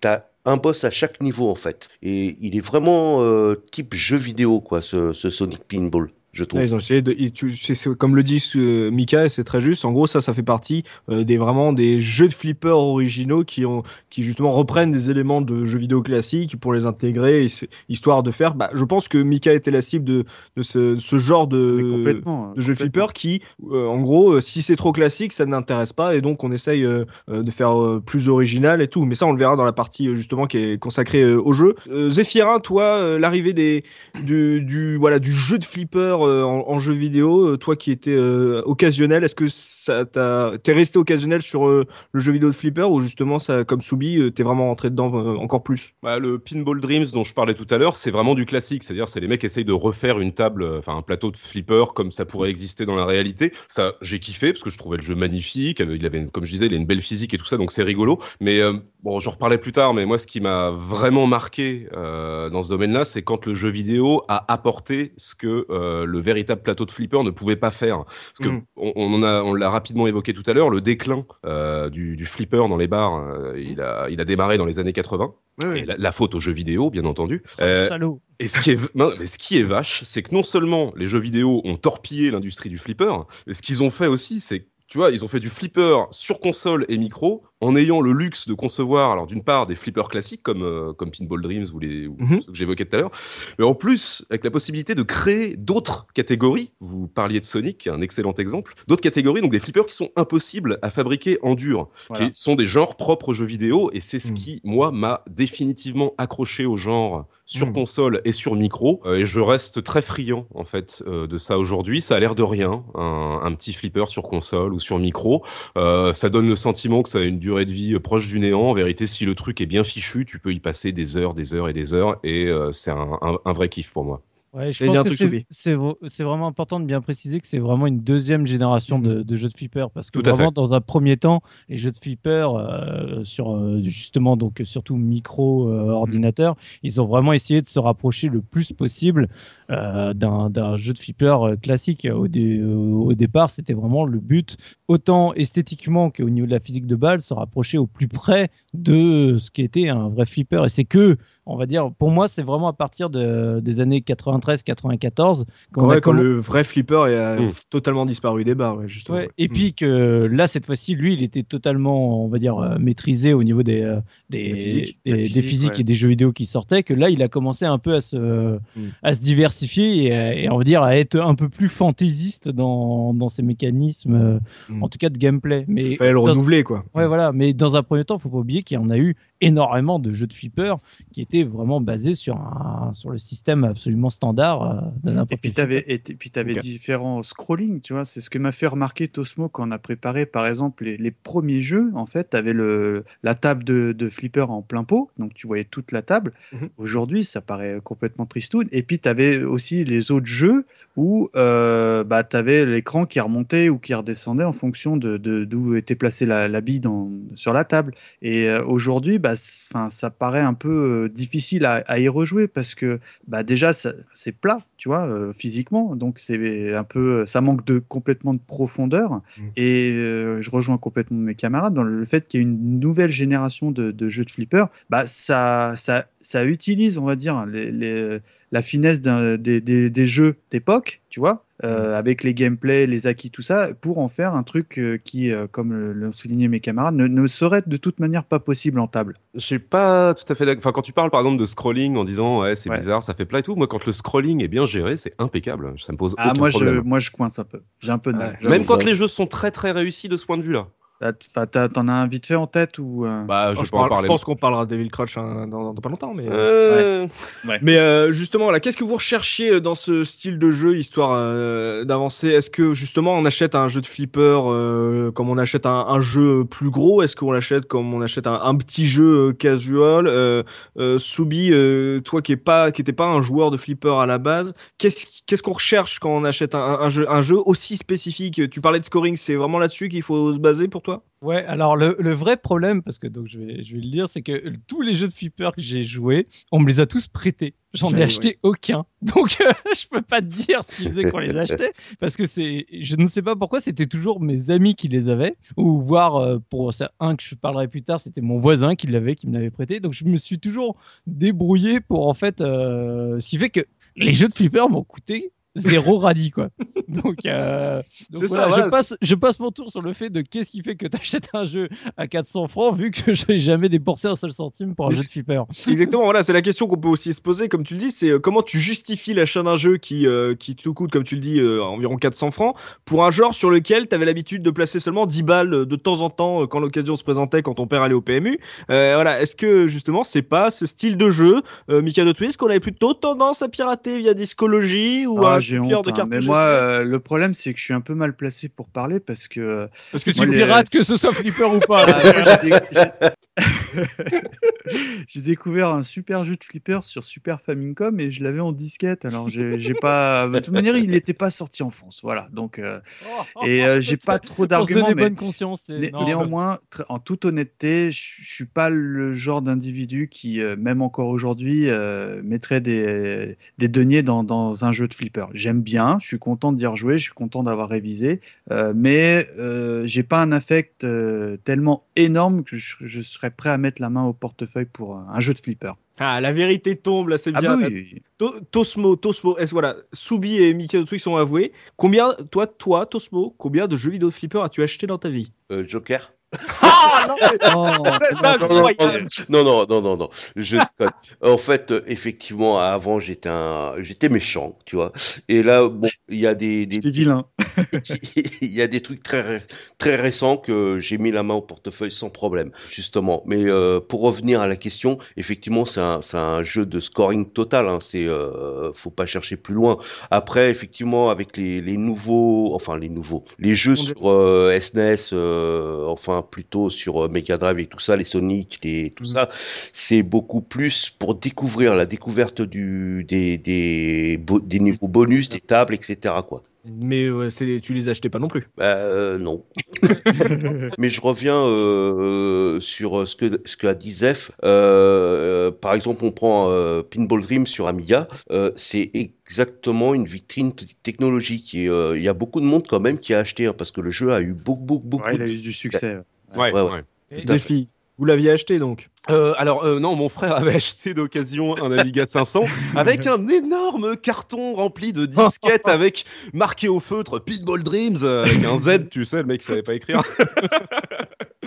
t'as un boss à chaque niveau en fait. Et il est vraiment type jeu vidéo quoi, ce Sonic Pinball, je trouve. Ouais, ils ont essayé de, ils- tu- c'est- c'est- comme le dit euh, Mika, et c'est très juste. En gros, ça, ça fait partie euh, des vraiment des jeux de flipper originaux qui ont, qui justement reprennent des éléments de jeux vidéo classiques pour les intégrer, histoire de faire. Bah, je pense que Mika était la cible de, de ce, ce genre de, complètement. de flipper qui, euh, en gros, euh, si c'est trop classique, ça n'intéresse pas et donc on essaye de faire euh, plus original et tout. Mais ça, on le verra dans la partie justement qui est consacrée euh, au jeu. Euh, Zéphirin, toi, euh, l'arrivée des du, du voilà du jeu de flipper en, en, jeu vidéo, toi qui étais occasionnel, est-ce que ça t'es resté occasionnel sur le jeu vidéo de Flipper ou justement comme Soubi, t'es vraiment rentré dedans encore plus? Bah, Le Pinball Dreams dont je parlais tout à l'heure, c'est vraiment du classique, c'est-à-dire c'est les mecs essayent de refaire une table, enfin un plateau de Flipper comme ça pourrait exister dans la réalité. Ça, j'ai kiffé parce que je trouvais le jeu magnifique. Il avait, comme je disais, il a une belle physique et tout ça, donc c'est rigolo. Mais bon, j'en reparlerai plus tard. Mais moi, ce qui m'a vraiment marqué dans ce domaine-là, c'est quand le jeu vidéo a apporté ce que le véritable plateau de Flipper ne pouvait pas faire. Parce que mm. on, a, on l'a rapidement évoqué tout à l'heure, le déclin euh, du, du, flipper dans les bars, euh, il, a, il a démarré dans les années 80. Et la, faute aux jeux vidéo, bien entendu. Oh, euh, salaud. Et ce qui est, non, mais ce qui est vache, c'est que non seulement les jeux vidéo ont torpillé l'industrie du flipper, mais ce qu'ils ont fait aussi, c'est tu vois, ils ont fait du flipper sur console et micro en ayant le luxe de concevoir, alors d'une part, des flippers classiques comme, euh, comme Pinball Dreams ou, les, mhm. ceux que j'évoquais tout à l'heure, mais en plus, avec la possibilité de créer d'autres catégories. Vous parliez de Sonic, un excellent exemple. D'autres catégories, donc des flippers qui sont impossibles à fabriquer en dur, qui sont des genres propres aux jeux vidéo, et c'est ce mhm. qui, moi, m'a définitivement accroché au genre sur mhm. console et sur micro. Euh, et je reste très friand, en fait, euh, de ça aujourd'hui. Ça a l'air de rien, un, un, petit flipper sur console ou sur micro. ça donne le sentiment que ça a une durée de vie proche du néant. En vérité, si le truc est bien fichu, tu peux y passer des heures, des heures et des heures, et euh, c'est un, vrai kiff pour moi. Ouais, je pense que c'est vraiment important de bien préciser que c'est vraiment une deuxième génération de, mm. jeux de flipper parce que vraiment dans un premier temps, les jeux de flipper euh, sur euh, justement donc surtout micro ordinateur, ils ont vraiment essayé de se rapprocher le plus possible d'un jeu de flipper classique. Au, au départ, c'était vraiment le but autant esthétiquement qu'au niveau de la physique de balle, se rapprocher au plus près de ce qui était un vrai flipper. Et c'est que, on va dire, pour moi, c'est vraiment à partir de, des années 93-94 quand, le vrai flipper a mmh. totalement disparu des bars. justement. et puis que là, cette fois-ci, lui, il était totalement, on va dire, euh, maîtrisé au niveau des, euh, des, des, physiques et des jeux vidéo qui sortaient, que là, il a commencé un peu à se, mmh. à se diversifier et, on va dire à être un peu plus fantaisiste dans, dans ses mécanismes. Mm. en tout cas de gameplay. Mais il fallait le renouveler, quoi. Ouais, voilà. Mais dans un premier temps, il faut pas oublier qu'il y en a eu énormément de jeux de flipper qui étaient vraiment basés sur, un, sur le système absolument standard euh, de n'importe Et puis tu avais, et puis avais différents scrolling, tu vois. C'est ce que m'a fait remarquer Tosmo quand on a préparé, par exemple, les, premiers jeux. En fait, tu avais le, la table de, de, flipper en plein pot, donc tu voyais toute la table. Mhm. Aujourd'hui, ça paraît complètement tristoun. Et puis tu avais aussi les autres jeux où euh, bah, tu avais l'écran qui remontait ou qui redescendait en fonction de d'où était placée la, la bille dans, sur la table. Et euh, aujourd'hui, bah, enfin, ça paraît un peu euh, difficile à, y rejouer parce que bah, déjà, c'est plat, tu vois, euh, physiquement. Donc, c'est un peu, ça manque de complètement de profondeur. Mmh. Et je rejoins complètement mes camarades dans le fait qu'il y ait une nouvelle génération de, jeux de flipper. Bah, ça, ça, ça utilise, on va dire, les, la finesse des, des, des jeux d'époque, tu vois, euh, avec les gameplays, les acquis, tout ça, pour en faire un truc euh, qui, euh, comme l'ont souligné mes camarades, ne, serait de toute manière pas possible en table. Je suis pas tout à fait d'accord. Enfin, quand tu parles par exemple de scrolling en disant ouais, c'est bizarre, ça fait plat et tout, moi quand le scrolling est bien géré, c'est impeccable. Ça me pose ah, aucun moi, problème. Je, moi je coince un peu. J'ai un peu de Même quand les jeux sont très très réussis de ce point de vue-là. T'en as un vite fait en tête ou euh? Bah, je, pense qu'on parlera de Devil Crutch hein, dans, pas longtemps, mais euh, mais euh, justement là, qu'est-ce que vous recherchiez dans ce style de jeu histoire d'avancer? Est-ce que justement on achète un jeu de flipper comme on achète un, jeu plus gros? Est-ce qu'on l'achète comme on achète un, petit jeu casual? Soubi, toi qui est pas qui était pas un joueur de flipper à la base, qu'est-ce qu'est-ce qu'on recherche quand on achète un, jeu un jeu aussi spécifique? Tu parlais de scoring, c'est vraiment là-dessus qu'il faut se baser pour toi? Ouais, alors le, le, vrai problème, parce que donc je vais, je vais le dire, c'est que tous les jeux de flipper que j'ai joués, on me les a tous prêtés. J'en ai acheté aucun. Donc euh, je peux pas te dire ce qu'ils faisaient qu'on les achetait, parce que c'est, je ne sais pas pourquoi, c'était toujours mes amis qui les avaient, ou voire euh, pour un que je parlerai plus tard, c'était mon voisin qui l'avait, qui me l'avait prêté. Donc je me suis toujours débrouillé pour en fait, euh, ce qui fait que les jeux de flipper m'ont coûté zéro radis quoi. Donc, euh, ça, je, passe, je passe mon tour sur le fait de qu'est-ce qui fait que tu achètes un jeu à 400 francs vu que je n'ai jamais dépensé un seul centime pour un jeu de flipper. Exactement, voilà, c'est la question qu'on peut aussi se poser, comme tu le dis, c'est euh, comment tu justifies l'achat d'un jeu qui, euh, qui te coûte, comme tu le dis, euh, environ 400 francs pour un genre sur lequel tu avais l'habitude de placer seulement 10 balles de temps en temps quand l'occasion se présentait, quand ton père allait au PMU. voilà, est-ce que justement c'est pas ce style de jeu, Mikado Twist, qu'on avait plutôt tendance à pirater via Discologie ou ah, j'ai honte. de hein, mais moi, euh, le problème, c'est que je suis un peu mal placé pour parler parce que. Parce que tu Moi, les- pirates que ce soit Flipper ou pas. Ah, j'ai dé- j'ai- j'ai découvert un super jeu de flipper sur Super Famicom et je l'avais en disquette. Alors, j'ai pas. De toute manière, il n'était pas sorti en France. Voilà. Donc, euh, et euh, j'ai pas trop d'arguments. Mais... bonne conscience. c'est- Né- non, néanmoins, tr- en toute honnêteté, je je suis pas le genre d'individu qui, euh, même encore aujourd'hui, euh, mettrait des, des deniers dans, dans un jeu de flipper. J'aime bien, je suis content d'y rejouer, je suis content d'avoir révisé, euh, mais euh, j'ai pas un affect euh, tellement énorme que je, je serais prêt à mettre la main au portefeuille pour un, un jeu de flipper. Ah, la vérité tombe, là, c'est Ah bien. bah oui, Tosmo, Tosmo, est-ce voilà, Soubi et Mickey Twix sont avoués. Combien, toi, toi, Tosmo, combien de jeux vidéo de flipper as-tu acheté dans ta vie? Euh, Joker Ah non, Oh, non, non, non, non, non, je. En fait, euh, effectivement, avant, j'étais un, j'étais méchant, tu vois. Et là, bon, il y a des, des, vilain. il y a des trucs très, très récents que j'ai mis la main au portefeuille sans problème, justement. Mais euh, pour revenir à la question, effectivement, c'est un, c'est un jeu de scoring total. Hein. C'est, euh, faut pas chercher plus loin. Après, effectivement, avec les, les nouveaux, enfin les nouveaux, les jeux sur euh, SNES, euh, enfin plutôt sur euh, Mega Drive et tout ça, les Sonic, les tout ça, c'est beaucoup plus pour découvrir la découverte du des des, bo- des niveaux bonus, des tables, etc. Quoi. Mais ouais, tu les achetais pas non plus. Bah, euh, non. Mais je reviens euh, sur ce que ce qu'a dit Zef. Euh, par exemple, on prend euh, Pinball Dream sur Amiga. Euh, c'est exactement une vitrine technologique. Et euh, il y a beaucoup de monde quand même qui a acheté hein, parce que le jeu a eu beaucoup, beaucoup, beaucoup. Ouais, il a de- eu du succès. Ouais, Ouais, ouais. Et- Des filles. Vous l'aviez acheté donc Euh, alors euh, non, mon frère avait acheté d'occasion un Amiga 500 avec un énorme carton rempli de disquettes avec marqué au feutre Pinball Dreams euh, avec un Z, tu sais, le mec savait pas écrire.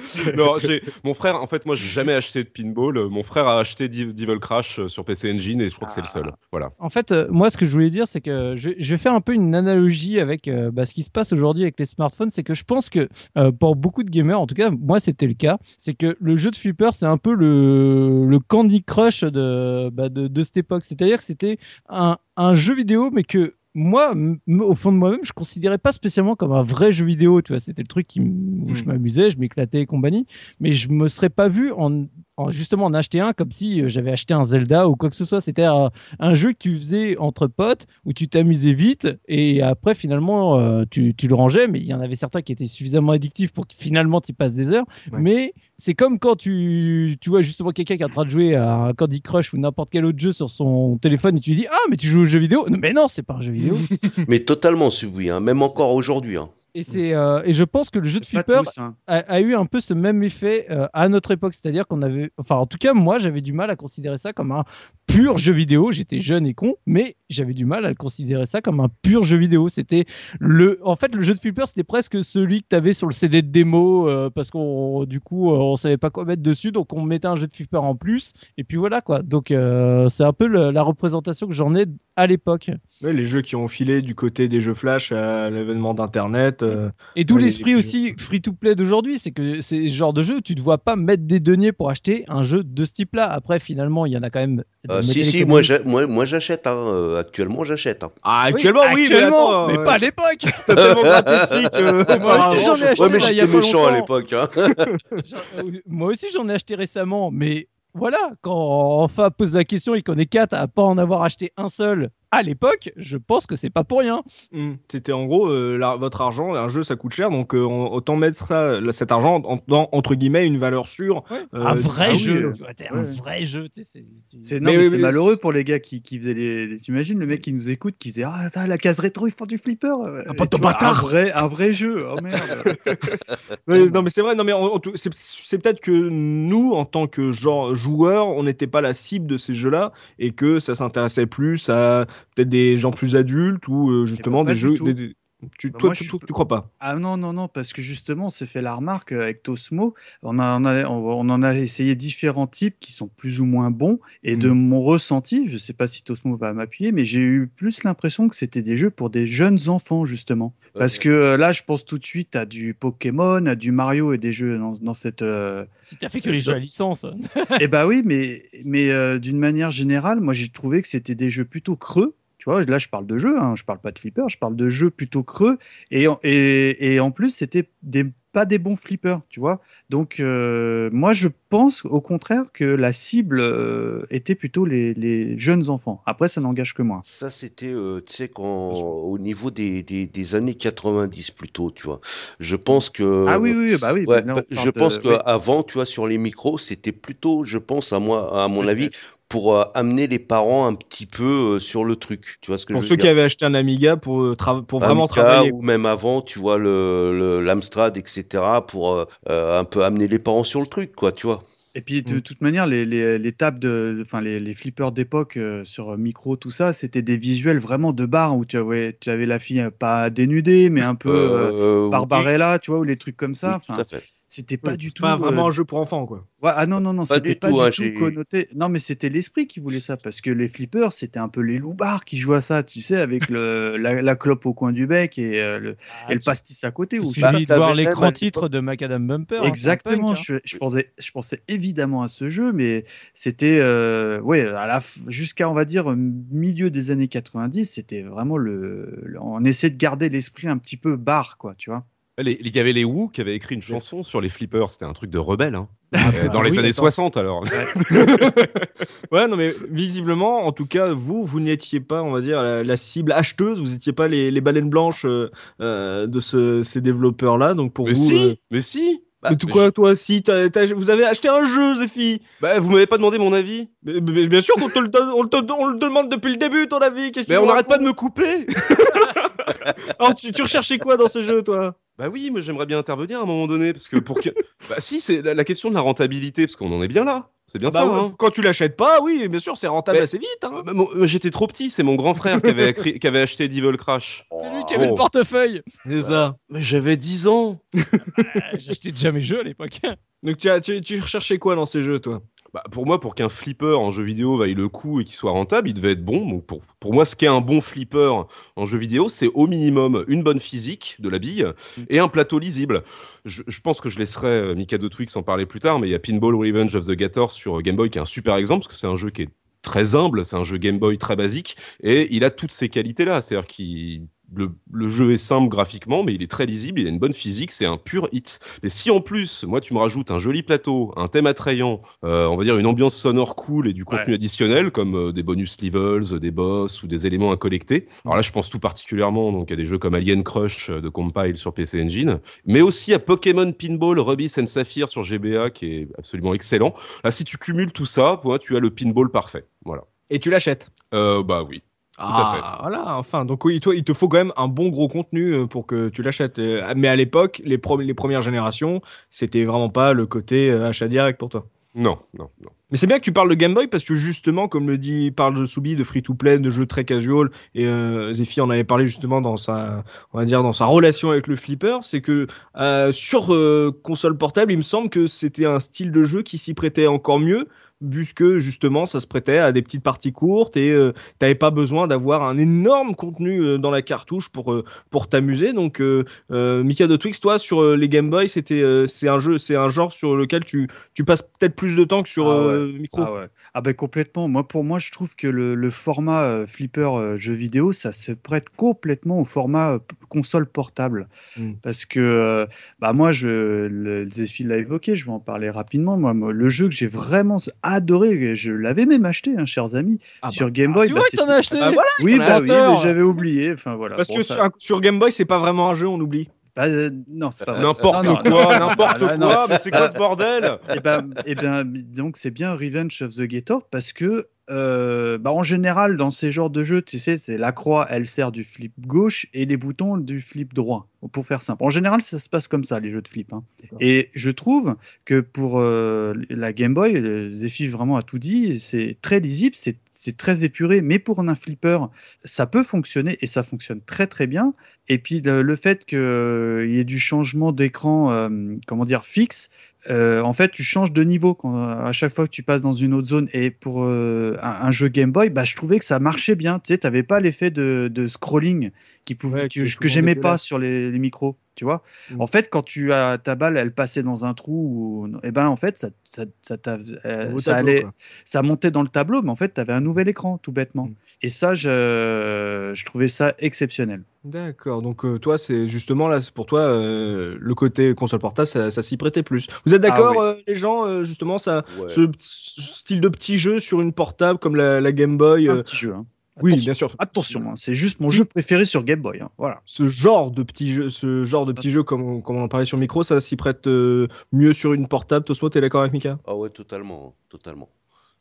non, mon frère. En fait, moi, j'ai jamais acheté de pinball. Mon frère a acheté Devil Crash euh, sur PC Engine et je crois que c'est le seul. Voilà. En fait, euh, moi, ce que je voulais dire, c'est que je, je vais faire un peu une analogie avec euh, bah, ce qui se passe aujourd'hui avec les smartphones. C'est que je pense que euh, pour beaucoup de gamers, en tout cas, moi, c'était le cas. C'est que le jeu de flipper, c'est un peu le, le Candy Crush de, bah, de, de cette époque. C'est-à-dire que c'était un, un jeu vidéo, mais que moi, au fond de moi-même, je considérais pas spécialement comme un vrai jeu vidéo. Tu vois, c'était le truc qui, où je Mm. m'amusais, je m'éclatais et compagnie. Mais je me serais pas vu en, en- justement en acheter un comme si euh, j'avais acheté un Zelda ou quoi que ce soit. C'était un, un jeu que tu faisais entre potes où tu t'amusais vite et après finalement euh, tu, tu le rangeais. Mais il y en avait certains qui étaient suffisamment addictifs pour que finalement tu passes des heures. Ouais. Mais c'est comme quand tu, tu vois justement quelqu'un qui est en train de jouer à un Candy Crush ou n'importe quel autre jeu sur son téléphone et tu lui dis Ah, mais tu joues aux jeux vidéo Non, Mais non, c'est pas un jeu vidéo. Mais totalement suivi, hein, même encore aujourd'hui. Hein. Et, c'est, euh, et je pense que le jeu de flipper tous, hein. a, a eu un peu ce même effet euh, à notre époque. C'est-à-dire qu'on avait. Enfin, en tout cas, moi, j'avais du mal à considérer ça comme un pur jeu vidéo. J'étais jeune et con, mais j'avais du mal à le considérer ça comme un pur jeu vidéo. C'était le. En fait, le jeu de flipper, c'était presque celui que tu avais sur le CD de démo euh, parce qu'on, du coup, euh, on savait pas quoi mettre dessus, donc on mettait un jeu de flipper en plus. Et puis voilà, quoi. Donc, euh, c'est un peu le- la représentation que j'en ai à l'époque. Ouais, Les jeux qui ont filé du côté des jeux flash à l'événement d'internet. Euh, Et d'où l'esprit les aussi free-to-play d'aujourd'hui, c'est que c'est ce genre de jeu où tu ne dois pas mettre des deniers pour acheter un jeu de ce type-là. Après, finalement, il y en a quand même. Euh, si, si, moi, j'a- moi, moi j'achète. Hein, euh, actuellement, j'achète. Hein. Ah, Oui, actuellement, oui, actuellement, mais, mais, attends, pas à l'époque. t'as tellement Moi aussi, j'en ai acheté Ouais, mais là, il y a j'étais pas méchant à l'époque. Hein. Moi aussi, j'en ai acheté récemment, mais voilà, quand enfin pose la question et qu'on est quatre à pas en avoir acheté un seul à l'époque, je pense que c'est pas pour rien. Hmm. C'était en gros euh, la- votre argent, un jeu ça coûte cher, donc euh, autant mettre ça, là, cet argent en- dans entre guillemets une valeur sûre. Euh, un vrai ah oui, jeu, tu vois, t'es un vrai jeu. c'est- oui, malheureux pour les gars qui, qui faisaient les. les- T'imagines le mec qui nous écoute qui disait Ah, la case rétro, ils font du flipper. Ah, pas tu ton vois, un vrai, un vrai jeu. Oh merde. Non mais c'est vrai, non mais c'est peut-être que nous en tant que genre joueurs, on n'était pas la cible de ces jeux-là et que ça s'intéressait plus à peut-être des gens plus adultes ou euh, justement des jeux. tout. des- des- tu, Bah, toi, moi, tu, je tu- suis tu crois pas? Ah non, non, non, parce que justement, on s'est fait la remarque euh, avec Tosmo. On, a, on, a- on en a essayé différents types qui sont plus ou moins bons. Et de mon ressenti, je sais pas si Tosmo va m'appuyer, mais j'ai eu plus l'impression que c'était des jeux pour des jeunes enfants, justement. Parce que euh, là, je pense tout de suite à du Pokémon, à du Mario et des jeux dans, dans cette. euh, Si t'as fait que les jeux à licence. Eh bah oui, mais, mais euh, d'une manière générale, moi j'ai trouvé que c'était des jeux plutôt creux Tu vois, là, je parle de jeux, hein, je parle pas de flipper, je parle de jeux plutôt creux. Et, en- et, et en plus, c'était des, pas des bons flippers, tu vois. Donc, euh, moi, je pense au contraire que la cible euh, était plutôt les, les jeunes enfants. Après, ça n'engage que moi. Ça, c'était, euh, tu sais, quand, au niveau des, des, des années 90 plutôt, tu vois. Je pense que. Ah oui, oui, bah oui. Ouais, bah, je pense qu'avant, tu vois, sur les micros, c'était plutôt, je pense, à moi, à mon avis, pour euh, amener les parents un petit peu euh, sur le truc. Tu vois ce que Pour je ceux veux qui dire? avaient acheté un Amiga pour, euh, tra- pour vraiment Amiga, travailler. ou même avant, tu vois, le, le- l'Amstrad, etc., pour euh, un peu amener les parents sur le truc, quoi, tu vois. Et puis de Mm. toute manière, les, les, les tables de, enfin les, les flippers d'époque euh, sur micro, tout ça, c'était des visuels vraiment de bar où tu avais, tu avais la fille pas dénudée, mais un peu euh, Euh, oui, Barbarella, tu vois, ou les trucs comme ça. oui, tout à fait. C'était pas Oui, du tout. Pas vraiment euh, un jeu pour enfants, quoi. ouais, ah non non non, Pas c'était du pas tout, du hein, tout connoté. Non, mais c'était l'esprit qui voulait ça parce que les flippers, c'était un peu les loupards qui jouaient à ça, tu sais, avec le, la, la clope au coin du bec et, euh, le, et le pastis à côté. Ou suffit de voir l'écran titre de Macadam Bumper. hein, Exactement, hein. je, je pensais, je pensais évidemment à ce jeu, mais c'était, euh, ouais, à la f- jusqu'à on va dire milieu des années 90, c'était vraiment le, le- on essaie de garder l'esprit un petit peu bar, quoi, tu vois. Les, les- il y avait les Who qui avaient écrit une chanson sur les flippers. C'était un truc de rebelle. Hein. Euh, bah dans les oui, années attends. 60, alors. Ouais, non, mais visiblement, en tout cas, vous, vous n'étiez pas, on va dire, la, la cible acheteuse, vous n'étiez pas les, les baleines blanches euh, euh, de ce- ces développeurs-là. Donc pour Mais vous. si euh, Mais si Bah, mais tout quoi, je- toi, si t'as- t'as- vous avez acheté un jeu, Zephy Bah, vous m'avez pas demandé mon avis Mais- mais Bien sûr qu'on te le, donne- on te- on le demande depuis le début, ton avis. Mais on n'arrête pas de me couper Alors, tu, tu recherchais quoi dans ces jeux, toi? Bah oui, mais j'aimerais bien intervenir à un moment donné, parce que pour que... Bah si, c'est la, la question de la rentabilité, parce qu'on en est bien là. C'est bien Bah, ça, ouais, hein. Quand tu l'achètes pas, oui, bien sûr, c'est rentable Mais- assez vite. hein. Euh, mon- J'étais trop petit, c'est mon grand frère qui avait, qui avait acheté Devil Crash. C'est lui qui avait Oh. le portefeuille. C'est ça. Mais j'avais 10 ans J'achetais déjà mes jeux à l'époque. Donc, tu, as- tu, tu recherchais quoi dans ces jeux, toi? Bah, pour moi, pour qu'un flipper en jeu vidéo vaille le coup et qu'il soit rentable, il devait être bon. Donc pour, pour moi, ce qu'est un bon flipper en jeu vidéo, c'est au minimum une bonne physique de la bille et un plateau lisible. Je, je pense que je laisserai euh, Mikado Twix en parler plus tard, mais il y a Pinball Revenge of the Gator sur euh, Game Boy qui est un super exemple parce que c'est un jeu qui est très humble, c'est un jeu Game Boy très basique et il a toutes ces qualités-là. C'est-à-dire qu'il le, le jeu est simple graphiquement, mais il est très lisible, il a une bonne physique, c'est un pur hit. Et si en plus, moi, tu me rajoutes un joli plateau, un thème attrayant, euh, on va dire une ambiance sonore cool et du contenu additionnel, comme euh, des bonus levels, euh, des boss ou des éléments à collecter. Alors là, je pense tout particulièrement donc, à des jeux comme Alien Crush euh, de Compile sur PC Engine, mais aussi à Pokémon Pinball Ruby and Sapphire sur GBA, qui est absolument excellent. Là, si tu cumules tout ça, moi, tu as le pinball parfait. Voilà. Et tu l'achètes? Euh, bah oui. Ah, voilà, enfin. Donc, oui, toi, il te faut quand même un bon gros contenu euh, pour que tu l'achètes. Euh, Mais à l'époque, les, premières générations, c'était vraiment pas le côté euh, achat direct pour toi. Non, non, non. Mais c'est bien que tu parles de Game Boy parce que justement, comme le dit, parle de Soubi, de free-to-play, de jeux très casual, et euh, Zephy en avait parlé justement dans sa, on va dire dans sa relation avec le flipper, c'est que euh, sur euh, console portable, il me semble que c'était un style de jeu qui s'y prêtait encore mieux, puisque justement, ça se prêtait à des petites parties courtes et euh, t'avais pas besoin d'avoir un énorme contenu euh, dans la cartouche pour euh, pour t'amuser. Donc, euh, Mika de Twix, toi, sur les Game Boy, c'était c'est un jeu, c'est un genre sur lequel tu tu passes peut-être plus de temps que sur Ah micro. Ah ouais. Ah ben complètement. Moi pour moi je trouve que le, le format flipper jeu vidéo ça se prête complètement au format console portable Mm. parce que bah moi je le l'a évoqué je vais en parler rapidement moi, moi, le jeu que j'ai vraiment adoré. Je l'avais même acheté hein, chers amis Ah bah, sur Game Boy. Tu bah, vois que t'en as acheté Ah, voilà, oui bah oui mais j'avais oublié. Enfin voilà Parce Bon, que ça- sur, sur Game Boy, c'est pas vraiment un jeu, on oublie. bah, euh, non c'est pas vrai. N'importe quoi, n'importe quoi, non, mais c'est quoi ce bordel? Et ben, et ben, donc c'est bien Revenge of the Gator parce que euh, bah, en général dans ces genres de jeux, tu sais, c'est la croix, elle sert du flip gauche et les boutons du flip droit. Pour faire simple. En général, ça se passe comme ça les jeux de flip. hein. Et je trouve que pour euh, la Game Boy, euh, Zephy vraiment a tout dit. C'est très lisible, c'est très épuré, mais pour un flipper, ça peut fonctionner et ça fonctionne très très bien. Et puis le, le fait qu'il y ait du changement d'écran, comment dire, fixe, euh, en fait, tu changes de niveau quand, à chaque fois que tu passes dans une autre zone. Et pour euh, un, un jeu Game Boy, bah, je trouvais que ça marchait bien. Tu sais, t'avais pas l'effet de, de scrolling qui pouvait, Ouais, que, j'aimais pas sur les, les micros. Tu vois Mm. En fait, quand tu as ta balle, elle passait dans un trou, ou... et ben en fait, ça, ça, ça, t'a- euh, ça tableau, allait, quoi. ça montait dans le tableau, mais en fait, tu avais un nouvel écran, tout bêtement. Mm. Et ça, je, je trouvais ça exceptionnel. D'accord, donc euh, toi, c'est justement là, c'est pour toi, euh, le côté console portable, ça, ça s'y prêtait plus. Vous êtes d'accord, Ah oui. euh, les gens, euh, justement, ça, Ouais. ce, ce style de petit jeu sur une portable comme la, la Game Boy Un euh, petit jeu. hein. Oui, bien sûr. Attention, hein, c'est juste mon jeu préféré sur Game Boy. hein, Voilà. Ce genre de petit jeu, ce genre de petit jeu, comme, comme on en parlait sur le micro, ça s'y prête euh, mieux sur une portable. Tosmo, t'es d'accord avec Mika? Ah ouais, totalement, totalement.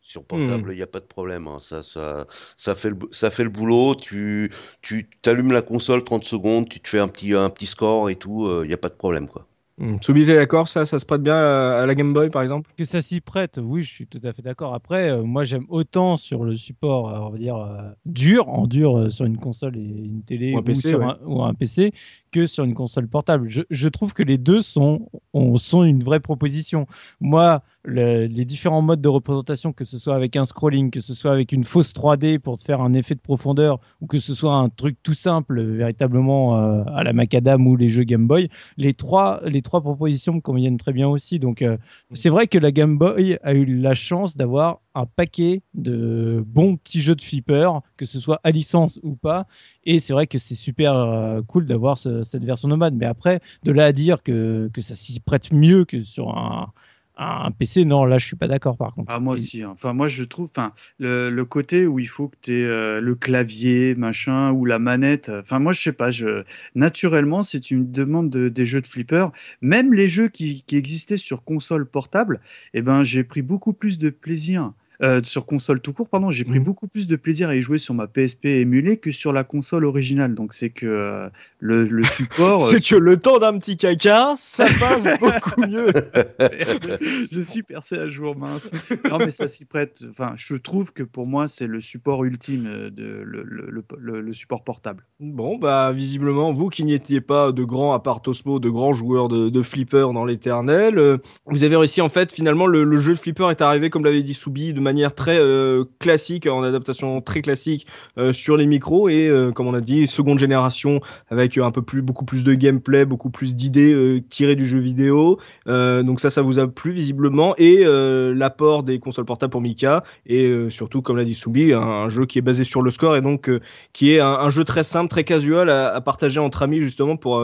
Sur Hmm. portable, il n'y a pas de problème. hein. Ça, ça, ça, fait le, ça fait le boulot. Tu, tu allumes la console 30 secondes, tu te fais un petit, un petit score et tout. Il n'y a pas de problème, quoi. Hmm. Soubi, t'es d'accord, ça, ça se prête bien à, la Game Boy, par exemple? Que ça s'y prête, oui, je suis tout à fait d'accord. Après, euh, moi, j'aime autant sur le support, euh, on va dire, euh, dur, en dur, sur une console et une télé Ou un PC, sur ouais. un, ou un PC, que sur une console portable. Je, je trouve que les deux sont, ont- sont une vraie proposition. Moi, le- les différents modes de représentation, que ce soit avec un scrolling, que ce soit avec une fausse 3D pour te faire un effet de profondeur, ou que ce soit un truc tout simple, véritablement euh, à la Macadam ou les jeux Game Boy, les trois, les trois propositions conviennent très bien aussi. Donc, euh, c'est vrai que la Game Boy a eu la chance d'avoir un paquet de bons petits jeux de flipper, que ce soit à licence ou pas. Et c'est vrai que c'est super euh, cool d'avoir ce- cette version nomade. Mais après, de là à dire que, que ça s'y prête mieux que sur un, un PC, non, là, je suis pas d'accord par contre. Ah, moi aussi. hein. Enfin, moi, je trouve, enfin, le, le côté où il faut que tu aies le clavier, machin, ou la manette. euh, Enfin, moi, je sais pas. Je... Naturellement, si tu me demandes de- des jeux de flipper, même les jeux qui, qui existaient sur console portable, eh ben, j'ai pris beaucoup plus de plaisir. Euh, sur console tout court, pardon, j'ai pris Mhm. beaucoup plus de plaisir à y jouer sur ma PSP émulée que sur la console originale. Donc c'est que euh, le, le support. euh, C'est que le temps d'un petit caca, ça passe beaucoup mieux. je suis percé à jour mince. Non, mais ça s'y prête. Enfin, je trouve que pour moi, c'est le support ultime de le, support portable. Bon, bah, visiblement, vous qui n'y étiez pas de grands, à part Tosmo, de grands joueurs de, de flipper dans l'éternel, euh, vous avez réussi, en fait, finalement, le, le jeu de flipper est arrivé, comme l'avait dit Soubi, de manière très euh, classique, en adaptation très classique euh, sur les micros, et euh, comme on a dit, seconde génération, avec un peu plus, beaucoup plus de gameplay, beaucoup plus d'idées tirées du jeu vidéo. Donc ça, ça vous a plu, visiblement, et l'apport des consoles portables pour Mika, et surtout, comme l'a dit Soubi, un, jeu qui est basé sur le score, et donc qui est un, un jeu très simple, très casual à, à partager entre amis justement pour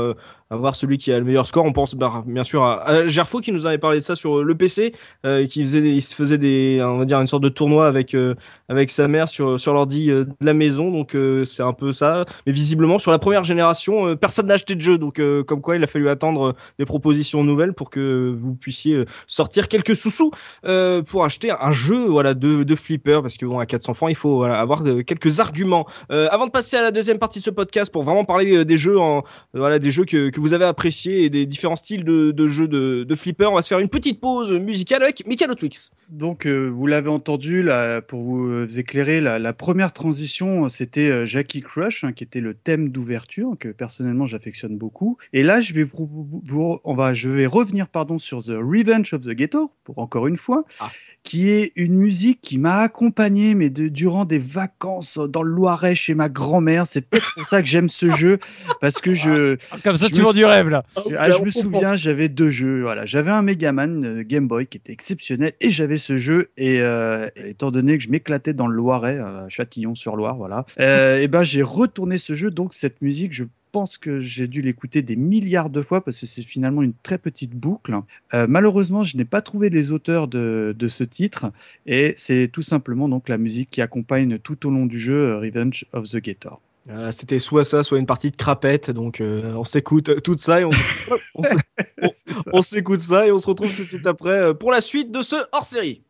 euh, avoir celui qui a le meilleur score. On pense bah, bien sûr à, à Gerfo qui nous avait parlé de ça sur le PC, euh, qui faisait, il se faisait des, on va dire une sorte de tournoi avec euh, avec sa mère sur sur l'ordi euh, de la maison. Donc euh, c'est un peu ça. Mais visiblement sur la première génération, euh, personne n'a acheté de jeu. Donc euh, comme quoi il a fallu attendre euh, des propositions nouvelles pour que vous puissiez euh, sortir quelques sous-sous euh, pour acheter un jeu voilà de, flipper parce que bon à 400 francs il faut avoir quelques arguments. Euh, avant de passer à la deuxième partie de ce podcast pour vraiment parler euh, des jeux euh, voilà des jeux que, que vous avez appréciés et des différents styles de, de jeux de, de flipper, on va se faire une petite pause musicale avec Michael Twix. Donc, euh, vous l'avez entendu, là, pour vous euh, éclairer, la, la première transition, c'était euh, Jackie Crush, hein, qui était le thème d'ouverture, que personnellement j'affectionne beaucoup. Et là, je vais, vous- on va, je vais revenir pardon, sur The Revenge of the Ghetto, pour encore une fois, Ah. qui est une musique qui m'a accompagné mais de, durant des vacances dans le Loiret chez ma grand-mère. C'est peut-être pour ça que j'aime ce jeu, parce que je, Comme ça, Je tu me du rêve là. ah, je me souviens, j'avais deux jeux. Voilà, j'avais un Megaman euh, Game Boy qui était exceptionnel et j'avais ce jeu. Et euh, étant donné que je m'éclatais dans le Loiret, Châtillon-sur-Loire, voilà, euh, et ben j'ai retourné ce jeu. Donc cette musique, je pense que j'ai dû l'écouter des milliards de fois parce que c'est finalement une très petite boucle. Euh, malheureusement, je n'ai pas trouvé les auteurs de, de ce titre et c'est tout simplement donc la musique qui accompagne tout au long du jeu euh, Revenge of the Ghetto. Euh, C'était soit ça, soit une partie de crapette, donc euh, on s'écoute tout ça et on s'écoute ça et on se retrouve tout de suite après euh, pour la suite de ce hors-série.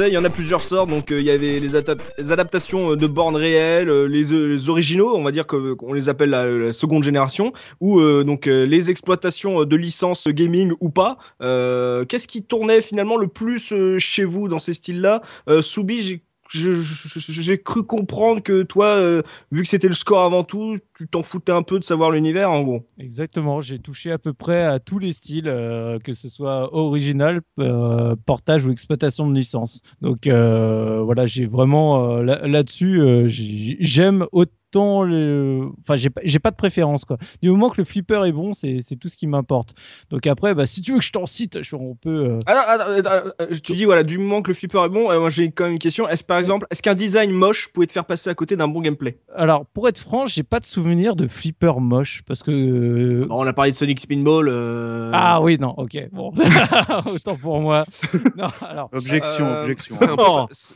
Il y en a plusieurs sortes. Donc euh, il y avait les, adap- les adaptations euh, de bornes réelles, euh, les, originaux, on va dire qu'on les appelle la, seconde génération, ou donc les exploitations de licences gaming ou pas. Qu'est-ce qui tournait finalement le plus chez vous dans ces styles-là? Soubi, j'ai cru comprendre que toi, euh, vu que c'était le score avant tout, tu t'en foutais un peu de savoir l'univers en gros. Exactement, j'ai touché à peu près à tous les styles, euh, que ce soit original, euh, portage ou exploitation de licence. Donc voilà, j'ai vraiment là- là-dessus, j'ai- j'aime autant le. Enfin, j'ai pas- j'ai pas de préférence quoi. Du moment que le flipper est bon, c'est c'est tout ce qui m'importe. Donc après, bah, si tu veux que je t'en cite, je- on peut. euh, Ah, ah, ah, ah, tu dis voilà, du moment que le flipper est bon, euh, moi j'ai quand même une question. Est-ce par exemple, est-ce qu'un design moche pouvait te faire passer à côté d'un bon gameplay? Alors, pour être franc, j'ai pas de souvenir de flipper moche parce que. euh, On a parlé de Sonic Spinball. euh, Ah oui, non, ok, bon. Autant pour moi. Non, alors. Objection, Euh, objection. C'est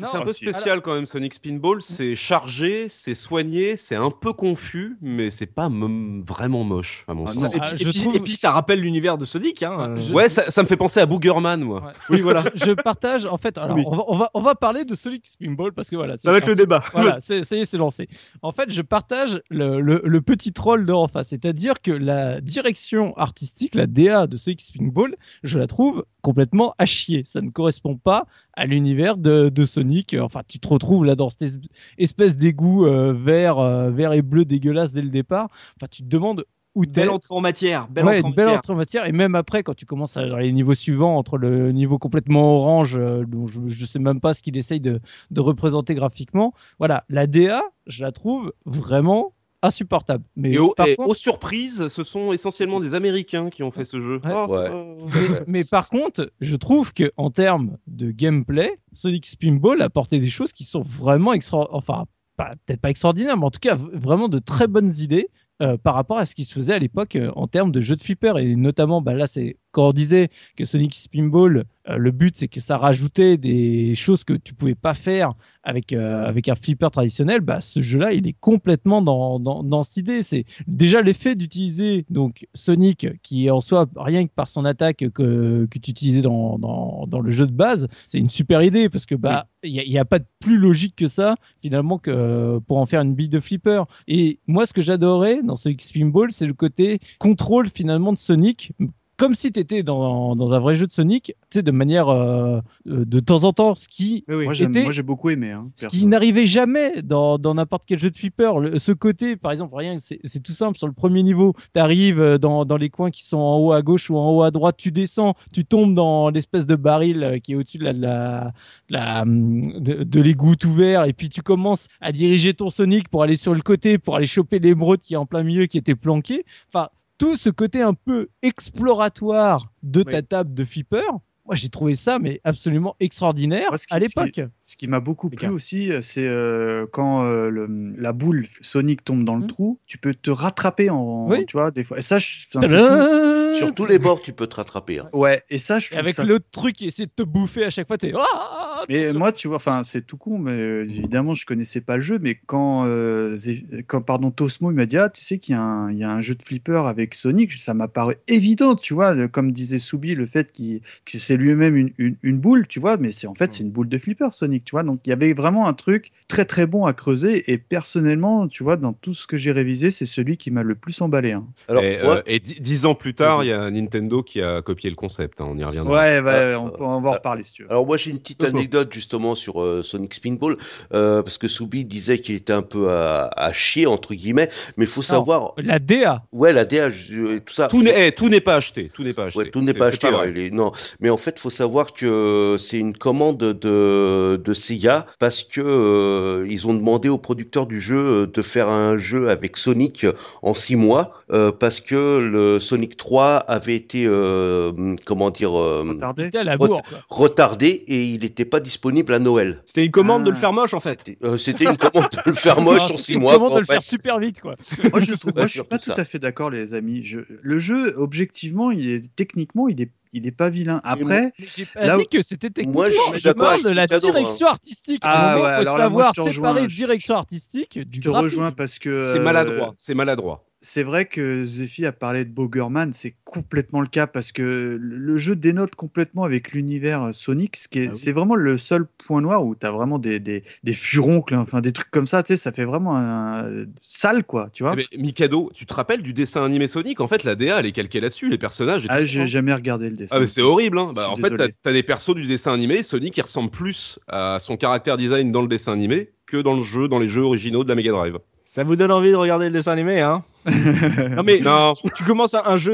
un, peu, un spécial quand même Sonic Spinball. C'est chargé, c'est soigné, c'est un peu confus, mais c'est pas vraiment moche à mon Ah, sens. Et, Ah, puis, je et puis- trouve- et puis ça rappelle l'univers de Sonic. Hein, Ah, euh. je- Ouais, ça, ça me fait penser à Boogerman, moi. Ouais. Oui, voilà. je, partage en fait. Alors, Oui. on, va, on, va, on va parler de Sonic Spinball parce que voilà. Ça va être le débat. Voilà, c'est- ça y est, c'est lancé. En fait, je partage le, le- le petit troll de Rafa, c'est-à-dire que la direction artistique, la DA de Sonic Spinball, je la trouve complètement à chier. Ça ne correspond pas à l'univers de, de Sonic. Enfin, tu te retrouves là dans cette es- espèce d'égout euh, vert, euh, vert et bleu dégueulasse dès le départ. Enfin, tu te demandes où t'es. Belle entrée en matière. Belle ouais, entrée en belle matière. entrée en matière. Et même après, quand tu commences à, dans les niveaux suivants, entre le niveau complètement orange, euh, dont je ne sais même pas ce qu'il essaye de, de représenter graphiquement, voilà, la DA, je la trouve vraiment insupportable. Mais Et, au- par et contre, aux surprises, ce sont essentiellement des Américains qui ont fait ce jeu. Ouais. Oh, Ouais. euh, mais, mais par contre, je trouve que en termes de gameplay, Sonic Spinball a apporté des choses qui sont vraiment extra, enfin pas- peut-être pas extraordinaires, mais en tout cas vraiment de très bonnes idées. euh, par rapport à ce qui se faisait à l'époque euh, en termes de jeux de flipper et notamment bah là c'est quand on disait que Sonic Spinball euh, le but c'est que ça rajoutait des choses que tu pouvais pas faire avec euh, avec un flipper traditionnel. Bah ce jeu là il est complètement dans, dans, dans cette idée. C'est déjà l'effet d'utiliser donc Sonic qui est en soi rien que par son attaque que, que tu utilisais dans, dans, dans le jeu de base c'est une super idée parce que bah il n'y a, pas de plus logique que ça finalement que euh, pour en faire une bille de flipper. Et moi ce que j'adorais dans ce X-Pinball c'est le côté contrôle finalement de Sonic comme si tu étais dans, dans un vrai jeu de Sonic, tu sais, de manière euh, euh, de temps en temps, ce qui Oui, oui. Moi, j'aime- était- moi, j'ai beaucoup aimé. Hein, ce qui n'arrivait jamais dans dans n'importe quel jeu de flipper. Le- ce côté, par exemple, rien, que c'est tout simple. Sur le premier niveau, tu arrives dans, dans les coins qui sont en haut à gauche ou en haut à droite, tu descends, tu tombes dans l'espèce de baril euh, qui est au-dessus de la, de la, de la, hum, de, de l'égout ouvert, et puis tu commences à diriger ton Sonic pour aller sur le côté, pour aller choper l'émeraude qui est en plein milieu, qui était planqué. Enfin, tout ce côté un peu exploratoire de ta Oui. table de flipper. Moi, j'ai trouvé ça, mais absolument extraordinaire Moi, ce qui- à l'époque. Ce qui m'a beaucoup plu aussi, euh, c'est euh, quand euh, le- la boule Sonic tombe dans le Mhm. trou, tu peux te rattraper en, Oui. tu vois, des fois. Et ça, je-. Sur tous les bords, tu peux te rattraper. hein. Ouais, et ça, je trouve avec ça l'autre truc qui essaie de te bouffer à chaque fois, t'es. Ah Mais moi, tu vois, enfin, c'est tout con, mais euh, évidemment, je connaissais pas le jeu. Mais quand, euh, quand pardon, Tosmo il m'a dit, ah, tu sais qu'il y, a un- il y a un jeu de flipper avec Sonic, ça m'a paru évident, tu vois, comme disait Soubi, le fait qu'il- que c'est lui-même une, une, une boule, tu vois, mais c'est en fait, c'est une boule de flipper, Sonic, tu vois. Donc, il y avait vraiment un truc très très bon à creuser. Et personnellement, tu vois, dans tout ce que j'ai révisé, c'est celui qui m'a le plus emballé. hein. Alors, et, euh, et dix ans plus tard, il y a Nintendo qui a copié le concept. hein, on y reviendra. Ouais, ouais, Euh, on, on va en reparler si tu veux. Alors moi j'ai une petite Cosmo. Anecdote justement sur euh, Sonic Spinball euh, parce que Soubi disait qu'il était un peu à, à chier entre guillemets mais il faut savoir La DA. ouais la DA je- tout ça Tout n'est eh, tout n'est pas acheté. Tout n'est pas acheté. Ouais, tout n'est pas acheté. ouais, non, mais en fait, faut savoir que c'est une commande de, de Sega parce que euh, ils ont demandé aux producteurs du jeu euh, de faire un jeu avec Sonic en six mois euh, parce que le Sonic 3 avait été euh, comment dire euh, Retardé retardé et il n'était pas disponible à Noël. C'était une commande de le Ah. faire moche en fait. C'était euh, c'était une commande de le faire moche Non, sur c'était six une mois. commande quoi, de en le faire super vite, quoi. Moi, je, trouve, Ouais, moi, je suis pas tout ça. à fait d'accord, les amis. Je, le jeu, objectivement, il est techniquement, il est, il est pas vilain. Après, Mais j'ai pas Là dit où- que c'était techniquement. Moi, je parle de la hein. direction artistique. Ah, moment, ouais, faut alors là, moi, savoir rejoins. séparer Je- direction artistique du je te rejoins parce que C'est euh, maladroit. C'est maladroit. C'est vrai que Zephy a parlé de Bogerman, c'est complètement le cas parce que le jeu dénote complètement avec l'univers euh, Sonic. Ce qui est, Ah oui. C'est vraiment le seul point noir où tu as vraiment des, des, des furoncles, enfin des trucs comme ça, tu sais, ça fait vraiment un sale, quoi, tu vois. Eh ben, Mikado, tu te rappelles du dessin animé Sonic? En fait, la DA, elle est calquée là-dessus, les personnages. Ah, j'ai jamais regardé le dessin. Ah mais c'est horrible hein. Bah, en fait t'as as des persos du dessin animé Sonic qui ressemble plus à son caractère design dans le dessin animé que dans le jeu dans les jeux originaux de la Mega Drive. Ça vous donne envie de regarder le dessin animé, hein? Non mais Non, tu commences un, un jeu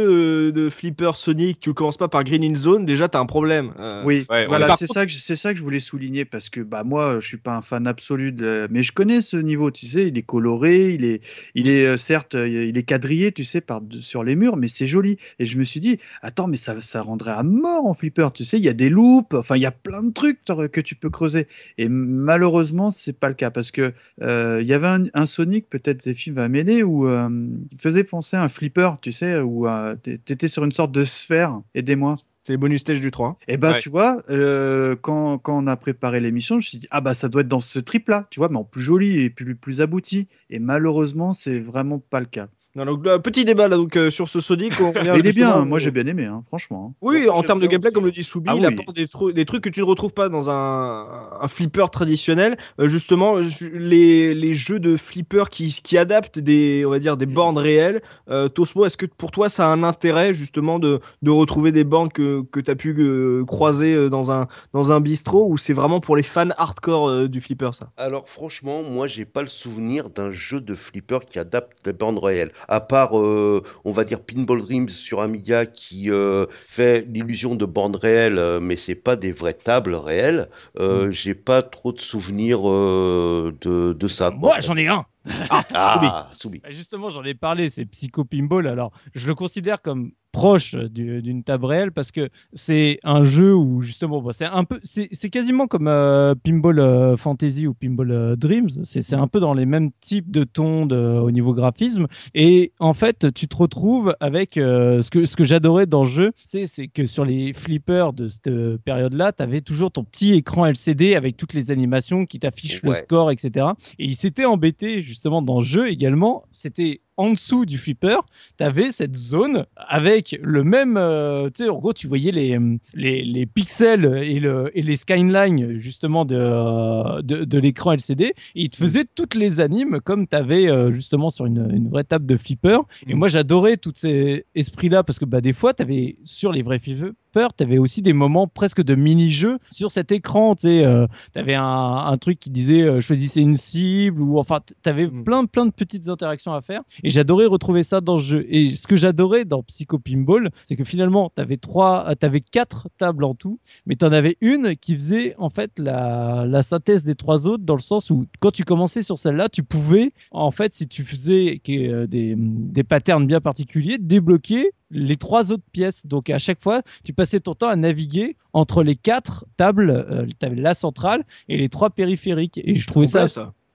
euh, de flipper Sonic, tu commences pas par Green in Zone, déjà t'as un problème. Euh, Oui, Ouais, voilà, c'est ça que je- c'est ça que je voulais souligner parce que bah moi je suis pas un fan absolu de mais je connais ce niveau, tu sais, il est coloré, il est il est euh, certes il est quadrillé, tu sais par sur les murs mais c'est joli. Et je me suis dit attends mais ça ça rendrait à mort en flipper, tu sais, il y a des loops, enfin il y a plein de trucs que tu peux creuser. Et malheureusement c'est pas le cas parce que euh, il y avait un, un Sonic peut-être Zephy va m'aider où euh, il faisait penser à un flipper, tu sais, où euh, t'é- t'étais sur une sorte de sphère, aidez-moi. C'est les bonus stage du 3. Et bah, Ouais. tu vois, euh, quand, quand on a préparé l'émission, je me suis dit, ah bah, ça doit être dans ce trip-là, tu vois, mais en plus joli et plus, plus abouti. Et malheureusement, c'est vraiment pas le cas. Non, donc, euh, petit débat là donc euh, sur ce Sonic. on revient il est bien, moi j'ai bien aimé, hein, franchement. hein. Oui, Ouais, en termes de gameplay, aussi. comme le dit Soubi, Ah il oui. apporte des, tru- des trucs que tu ne retrouves pas dans un, un flipper traditionnel. Euh, justement, les, les jeux de flipper qui, qui adaptent des, on va dire, des bornes réelles. Euh, Tosmo, est-ce que pour toi ça a un intérêt justement de, de retrouver des bornes que, que tu as pu euh, croiser dans un, dans un bistrot ou c'est vraiment pour les fans hardcore euh, du flipper ça? Alors franchement, moi j'ai pas le souvenir d'un jeu de flipper qui adapte des bandes réelles. À part, euh, on va dire Pinball Dreams sur Amiga qui euh, fait l'illusion de bandes réelles, euh, mais c'est pas des vraies tables réelles. Euh, J'ai pas trop de souvenirs euh, de, de ça. Moi, j'en ai un. Ah, Soubi. Bah, Justement, j'en ai parlé, c'est Psycho Pinball. Alors, je le considère comme proche du- d'une table réelle parce que c'est un jeu où justement, bon, c'est un peu, c'est quasiment comme euh, Pinball euh, Fantasy ou Pinball euh, Dreams. C'est un peu dans les mêmes types de tons de- au niveau graphisme. Et en fait, tu te retrouves avec euh, ce que ce que j'adorais dans le jeu, c'est que sur les flippers de cette période-là, tu avais toujours ton petit écran LCD avec toutes les animations qui t'affichent le score, etc. Et il s'était embêté justement dans le jeu également. C'était en dessous du flipper, tu avais cette zone avec le même. euh, tu sais, en gros, tu voyais les, euh, les, les pixels et, le, et les skylines justement de, euh, de, de l'écran LCD. Et il te faisait toutes les animes comme tu avais justement sur une, une vraie table de flipper. Et Mm. moi, j'adorais tous ces esprits-là parce que bah, des fois, tu avais sur les vrais flippers, tu avais aussi des moments presque de mini-jeux sur cet écran. Tu euh, T'avais un, un truc qui disait euh, choisissez une cible ou enfin t- t'avais Mm. plein plein de petites interactions à faire et j'adorais retrouver ça dans le jeu et ce que j'adorais dans Psycho Pinball c'est que finalement t'avais trois euh, t'avais quatre tables en tout mais t'en avais une qui faisait en fait la, la synthèse des trois autres dans le sens où quand tu commençais sur celle-là tu pouvais en fait si tu faisais euh, des, des patterns bien particuliers débloquer les trois autres pièces donc à chaque fois tu passais ton temps à naviguer entre les quatre tables euh, la centrale et les trois périphériques. Et je trouvais ça.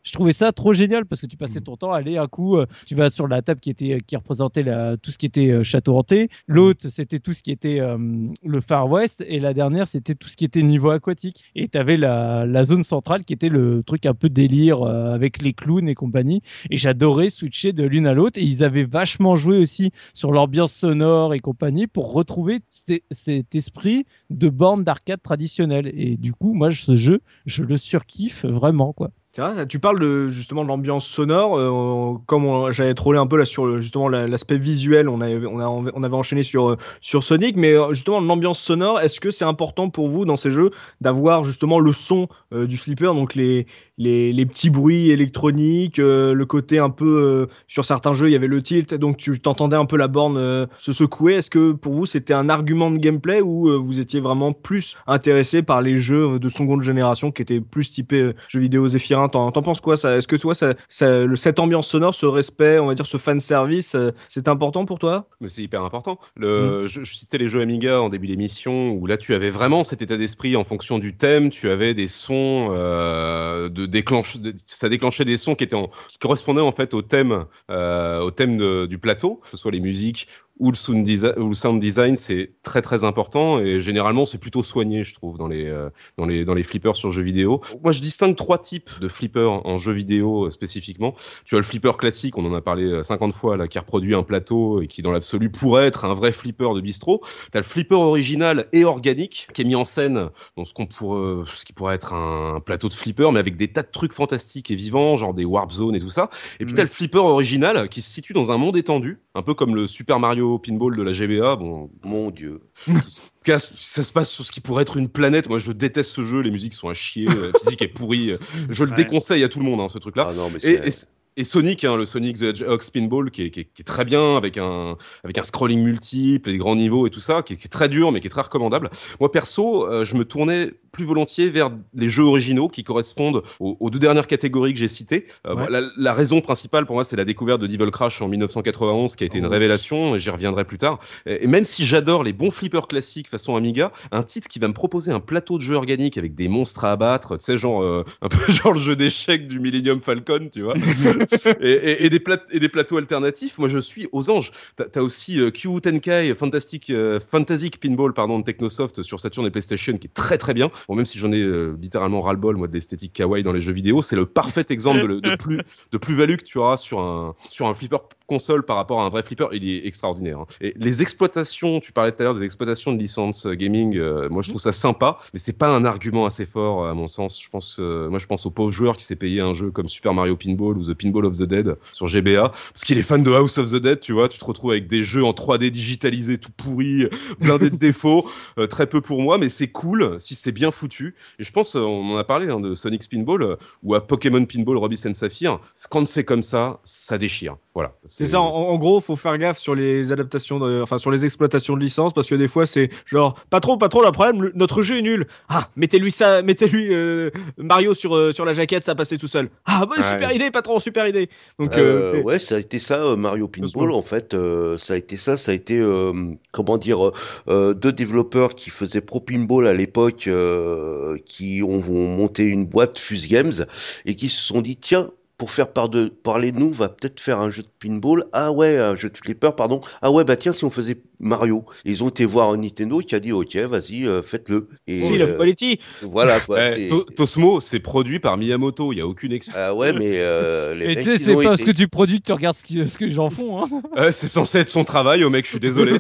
Je trouvais ça trop génial parce que tu passais Mm. ton temps à aller un coup, euh, tu vas sur la table qui était qui représentait la- tout ce qui était euh, château hanté, l'autre c'était tout ce qui était euh, le Far West et la dernière c'était tout ce qui était niveau aquatique. Et tu avais la, la zone centrale qui était le truc un peu délire euh, avec les clowns et compagnie. Et j'adorais switcher de l'une à l'autre et ils avaient vachement joué aussi sur l'ambiance sonore et compagnie pour retrouver cet esprit de borne d'arcade traditionnelle. Et du coup, moi, ce jeu, je le surkiffe vraiment, quoi. Tu parles justement de l'ambiance sonore. euh, comme j'avais trollé un peu là sur justement la- l'aspect visuel, on avait, enchaîné sur, euh, sur Sonic, mais euh, justement l'ambiance sonore, est-ce que c'est important pour vous dans ces jeux d'avoir justement le son du flipper, donc les, petits bruits électroniques, le côté un peu sur certains jeux il y avait le tilt, donc tu t'entendais un peu la borne se secouer. Est-ce que pour vous c'était un argument de gameplay ou vous étiez vraiment plus intéressé par les jeux de seconde génération qui étaient plus typés jeux vidéo Zéphirin? T'en t'en penses quoi ça? Est-ce que toi ça, cette ambiance sonore, ce respect, on va dire ce fan service, euh, c'est important pour toi? Mais c'est hyper important. Le, je, je citais les jeux Amiga en début d'émission où là tu avais vraiment cet état d'esprit en fonction du thème. Tu avais des sons euh, de déclenche, de- ça déclenchait des sons qui étaient en- qui correspondaient en fait au thème, euh, au thème de- du plateau, que ce soit les musiques ou le sound, design, ou le sound design, c'est très très important et généralement c'est plutôt soigné, je trouve, dans les, euh, dans, les, dans les flippers sur jeux vidéo. Moi, je distingue trois types de flippers en jeux vidéo euh, spécifiquement. Tu as le flipper classique, on en a parlé 50 fois, là, qui reproduit un plateau et qui, dans l'absolu, pourrait être un vrai flipper de bistrot. Tu as le flipper original et organique qui est mis en scène dans ce, qu'on pourrait, ce qui pourrait être un plateau de flipper, mais avec des tas de trucs fantastiques et vivants, genre des warp zones et tout ça. Et puis, tu as le flipper original qui se situe dans un monde étendu, un peu comme le Super Mario Pinball de la GBA. Bon, Mon Dieu. ça se passe sur ce qui pourrait être une planète. Moi, je déteste ce jeu. Les musiques sont à chier. La physique est pourrie. Je le Ouais. déconseille à tout le monde, hein, ce truc-là. Ah non, mais Et, c'est- et- et Sonic, hein, le Sonic the Hedgehog Spinball, qui est, qui est- qui est très bien, avec un, avec un scrolling multiple et des grands niveaux et tout ça, qui est, qui est très dur, mais qui est très recommandable. Moi, perso, euh, je me tournais plus volontiers vers les jeux originaux qui correspondent aux, aux deux dernières catégories que j'ai citées. Euh, Ouais. la, la raison principale pour moi, c'est la découverte de Devil Crash en 1991, qui a été une Oh. révélation, et j'y reviendrai plus tard. Et, et même si j'adore les bons flippers classiques façon Amiga, un titre qui va me proposer un plateau de jeu organique avec des monstres à abattre, tu sais, genre euh, un peu genre le jeu d'échecs du Millennium Falcon, tu vois, et, et- et des plat- et des plateaux alternatifs, moi je suis aux anges. T'as as aussi euh, Kyu Tenkai Fantastic, euh, Fantastic Pinball pardon, de Technosoft sur Saturn et PlayStation qui est très très bien. Bon, même si j'en ai euh, littéralement ras-le-bol moi de l'esthétique kawaii dans les jeux vidéo, c'est le parfait exemple de, plus de plus-value que tu auras sur un sur un flipper console par rapport à un vrai flipper, il est extraordinaire. hein. Et les exploitations, tu parlais tout à l'heure des exploitations de licences euh, gaming, euh, moi je trouve ça sympa, mais c'est pas un argument assez fort à mon sens. Je pense, euh, moi je pense au pauvre joueur qui s'est payé un jeu comme Super Mario Pinball ou The Pinball of the Dead sur GBA, parce qu'il est fan de House of the Dead, tu vois, tu te retrouves avec des jeux en 3D digitalisés tout pourris, blindés de défauts, euh, très peu pour moi, mais c'est cool si c'est bien foutu. Et je pense, euh, on en a parlé hein, de Sonic Pinball euh, ou à Pokémon Pinball and Sapphire, quand c'est comme ça, ça déchire. Voilà. C'est ça, en, en gros, faut faire gaffe sur les adaptations, de- enfin sur les exploitations de licence, parce que des fois c'est genre, patron, patron, le problème, le- notre jeu est nul. Ah, mettez-lui ça, mettez-lui euh, Mario sur, euh, sur la jaquette, ça passait tout seul. Ah, bah, Ouais. super idée, patron, super idée. Donc, euh, Euh, ouais, ça a été ça, euh, Mario Pinball, en fait, euh, ça a été ça, ça a été, euh, comment dire, deux développeurs qui faisaient Pro Pinball à l'époque, euh, qui ont, ont monté une boîte Fuse Games, et qui se sont dit, tiens, pour faire par de, parler de nous, va peut-être faire un jeu de pinball. Ah ouais, un jeu de flipper, pardon. Ah ouais, bah tiens, si on faisait Mario. Ils ont été voir Nintendo qui a dit, ok, vas-y, euh, faites-le. Of euh, quality. voilà, quoi. To- Tosmo, c'est produit par Miyamoto, il n'y a aucune excuse. Ah ouais, mais euh, les tu sais, c'est pas été- ce que tu produis que tu regardes ce, qui- ce que les gens font. Hein. Ouais, c'est censé être son travail, au mec, je suis désolé.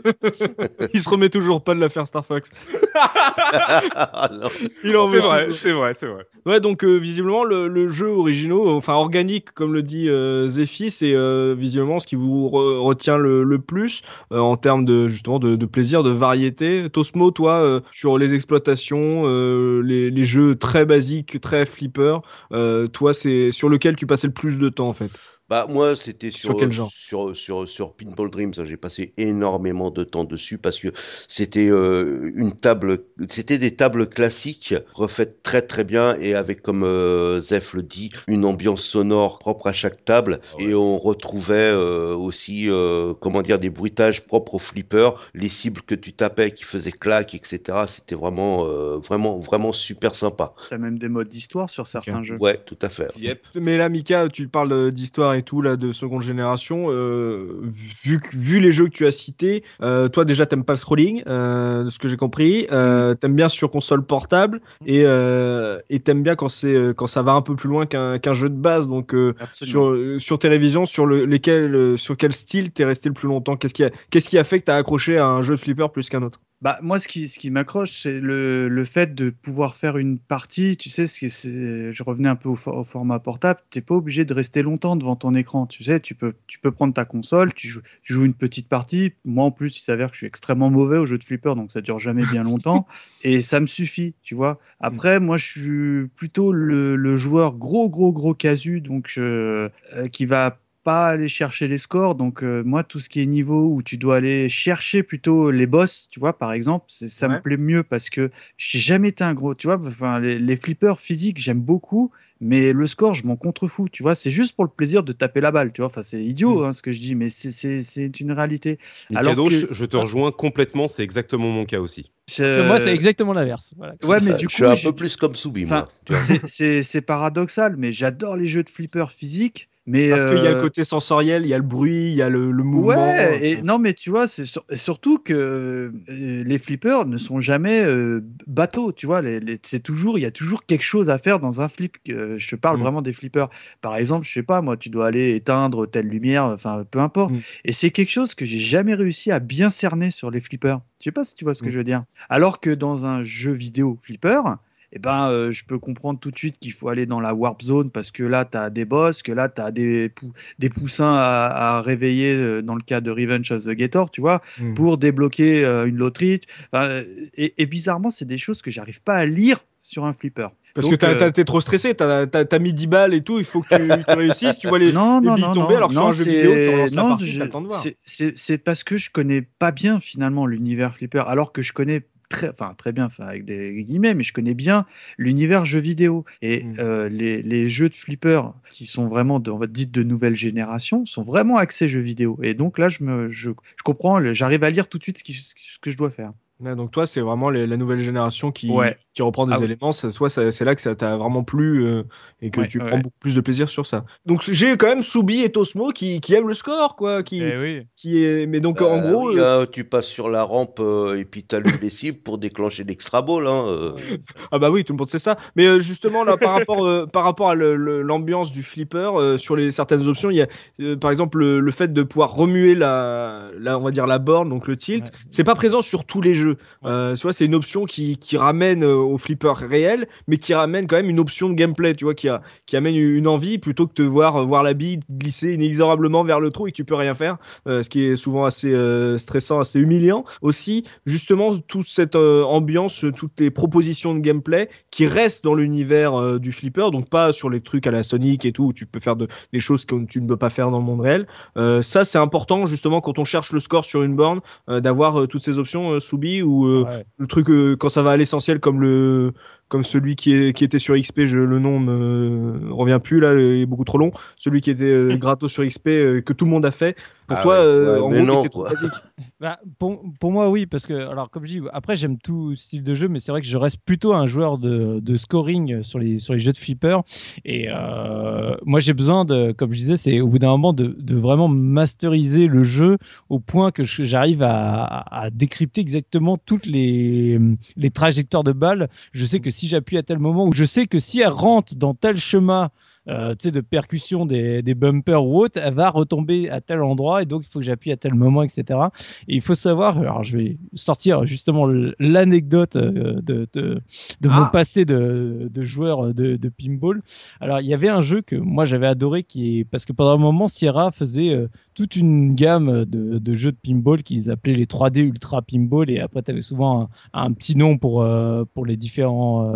Il se remet toujours pas de l'affaire Star Fox. Ah non. Il en c'est vrai, c'est vrai, c'est vrai. Ouais, donc euh, visiblement le, le jeu originaux, enfin organique comme le dit euh, Zephy, c'est euh, visiblement ce qui vous re- retient le, le plus euh, en termes de justement de, de plaisir, de variété. Tosmo, toi, euh, sur les exploitations, euh, les, les jeux très basiques, très flipper, euh, toi c'est sur lequel tu passais le plus de temps en fait? Bah moi c'était Sur sur quel genre sur sur sur Pinball Dreams, j'ai passé énormément de temps dessus parce que c'était euh, une table c'était des tables classiques refaites très très bien et avec comme euh, Zef le dit une ambiance sonore propre à chaque table Ah ouais. et on retrouvait euh, aussi euh, comment dire des bruitages propres au flipper, les cibles que tu tapais qui faisaient clac etc. C'était vraiment euh, vraiment vraiment super sympa. T'as même des modes d'histoire sur certains jeux. Ouais tout à fait. Yep. Mais là, Mika, tu parles d'histoire et tout, là, de seconde génération. euh, vu, vu les jeux que tu as cités, euh, toi, déjà, t'aimes pas le scrolling, euh, de ce que j'ai compris. Euh, t'aimes bien sur console portable et euh, et t'aimes bien quand, c'est, quand ça va un peu plus loin qu'un qu'un jeu de base. Donc, sur, sur télévision, sur, le, lesquels, sur quel style t'es resté le plus longtemps? Qu'est-ce qui, a, qu'est-ce qui a fait que t'as accroché à un jeu de flipper plus qu'un autre? Bah, moi, ce qui, ce qui m'accroche, c'est le, le fait de pouvoir faire une partie. Tu sais, ce qui- c'est- je revenais un peu au, for- au format portable. T'es pas obligé de rester longtemps devant ton écran. Tu sais, tu peux, tu peux prendre ta console, tu joues, tu joues une petite partie. Moi, en plus, il s'avère que je suis extrêmement mauvais au jeu de flipper, donc ça dure jamais bien longtemps. et ça me suffit, tu vois. Après, moi, je suis plutôt le, le joueur gros, gros, gros casu, donc euh, euh, qui va pas aller chercher les scores. Donc, euh, moi, tout ce qui est niveau où tu dois aller chercher plutôt les boss, tu vois, par exemple, c'est- ça Ouais. me plaît mieux parce que j'ai jamais été un gros, tu vois, enfin, les, les flippers physiques, j'aime beaucoup. Mais le score, je m'en contrefous, tu vois. C'est juste pour le plaisir de taper la balle, tu vois. Enfin, c'est idiot hein, ce que je dis, mais c'est- c'est c'est une réalité. Alors Mikado, que- je, te rejoins complètement, c'est exactement mon cas aussi. C'est- Moi, c'est exactement l'inverse. Voilà. Ouais, mais Euh, du je suis coup, un peu plus comme Soubi Enfin, c'est- c'est c'est paradoxal, mais j'adore les jeux de flipper physiques. Mais Parce qu'il y a le euh, côté sensoriel, il y a le bruit, il y a le, le mouvement. Ouais, et euh, non, mais tu vois, c'est sur- surtout que euh, les flippers ne sont jamais euh, bateaux, tu vois. Les, les- c'est toujours, il y a toujours quelque chose à faire dans un flip. je te parle Mm. vraiment des flippers. Par exemple, je sais pas, moi, tu dois aller éteindre telle lumière, enfin, peu importe. Mm. Et c'est quelque chose que j'ai jamais réussi à bien cerner sur les flippers. Je sais pas si tu vois ce que Mm. je veux dire. Alors que dans un jeu vidéo flipper, eh ben, euh, je peux comprendre tout de suite qu'il faut aller dans la warp zone parce que là, tu as des boss, que là, tu as des, pou- des poussins à, à réveiller euh, dans le cas de Revenge of the Gator, tu vois, Mm. pour débloquer euh, une loterie. Enfin, et, et bizarrement, c'est des choses que j'arrive pas à lire sur un flipper. Parce Donc, que t'es trop stressé, t'as t'as mis 10 balles et tout, il faut que tu, tu réussisses, tu vois les, non, les non, billes non, tomber, non, alors que non, sur un jeu vidéo, tu non, c'est parce que je connais pas bien finalement l'univers flipper, alors que je connais très, enfin très bien, enfin avec des guillemets, mais je connais bien l'univers jeu vidéo. Et Mm. euh, les, les jeux de flipper qui sont vraiment, de, on va dire, de nouvelle génération, sont vraiment axés jeux vidéo. Et donc là, je me, je, je comprends, j'arrive à lire tout de suite ce, qui- ce que je dois faire. Ouais, donc toi, c'est vraiment les- la nouvelle génération qui, Ouais. qui reprend des Ah éléments. Ça- Soit ça- c'est là que ça t'a vraiment plu euh, et que Ouais, tu ouais, prends beaucoup plus de plaisir sur ça. Donc j'ai quand même Soubi et Tosmo qui, qui aiment le score, quoi. Qui, Eh oui. qui est... Mais donc en Euh, gros, oui, euh, hein, tu passes sur la rampe euh, et puis t'allumes les cibles pour déclencher l'extra ball. Hein, euh. ah bah oui, tout le monde sait ça. Mais euh, justement là, par rapport, euh, par rapport à l'ambiance du flipper, euh, sur les certaines options, il y a euh, par exemple le, le fait de pouvoir remuer la, la, on va dire la borne, donc le tilt. Ouais. C'est pas présent sur tous les jeux. Euh, tu vois, c'est une option qui, qui ramène euh, au flipper réel, mais qui ramène quand même une option de gameplay, tu vois, qui, a, qui amène une envie plutôt que de voir, euh, voir la bille glisser inexorablement vers le trou et que tu peux rien faire, euh, ce qui est souvent assez stressant, assez humiliant. Aussi, justement, toute cette ambiance, toutes les propositions de gameplay qui restent dans l'univers du flipper, donc pas sur les trucs à la Sonic et tout, où tu peux faire de, des choses que tu ne peux pas faire dans le monde réel. Ça, c'est important, justement, quand on cherche le score sur une borne, d'avoir toutes ces options euh, Soubi ou euh, Ouais. le truc euh, quand ça va à l'essentiel comme le comme celui qui, est, qui était sur XP je, le nom me revient plus là il est beaucoup trop long celui qui était euh, gratos sur XP euh, que tout le monde a fait pour Ah toi ouais. euh, Ouais, en mais gros non, trop basique Bah, pour, pour moi, oui, parce que, alors, comme je dis, après, j'aime tout style de jeu, mais c'est vrai que je reste plutôt un joueur de, de scoring sur les, sur les jeux de flipper. Et euh, moi, j'ai besoin de, comme je disais, c'est au bout d'un moment de, de vraiment masteriser le jeu au point que j'arrive à décrypter exactement toutes les, les trajectoires de balles. Je sais que si j'appuie à tel moment, ou je sais que si elle rentre dans tel chemin, euh, de percussion des, des bumpers ou autre, elle va retomber à tel endroit et donc il faut que j'appuie à tel moment, etc. Et il faut savoir, alors je vais sortir justement l'anecdote euh, de, de, mon Ah. passé de, de joueur de, de pinball. Alors il y avait un jeu que moi j'avais adoré qui est parce que pendant un moment Sierra faisait euh, toute une gamme de, de jeux de pinball qu'ils appelaient les 3D Ultra Pinball et après tu avais souvent un, un petit nom pour, euh, pour les différents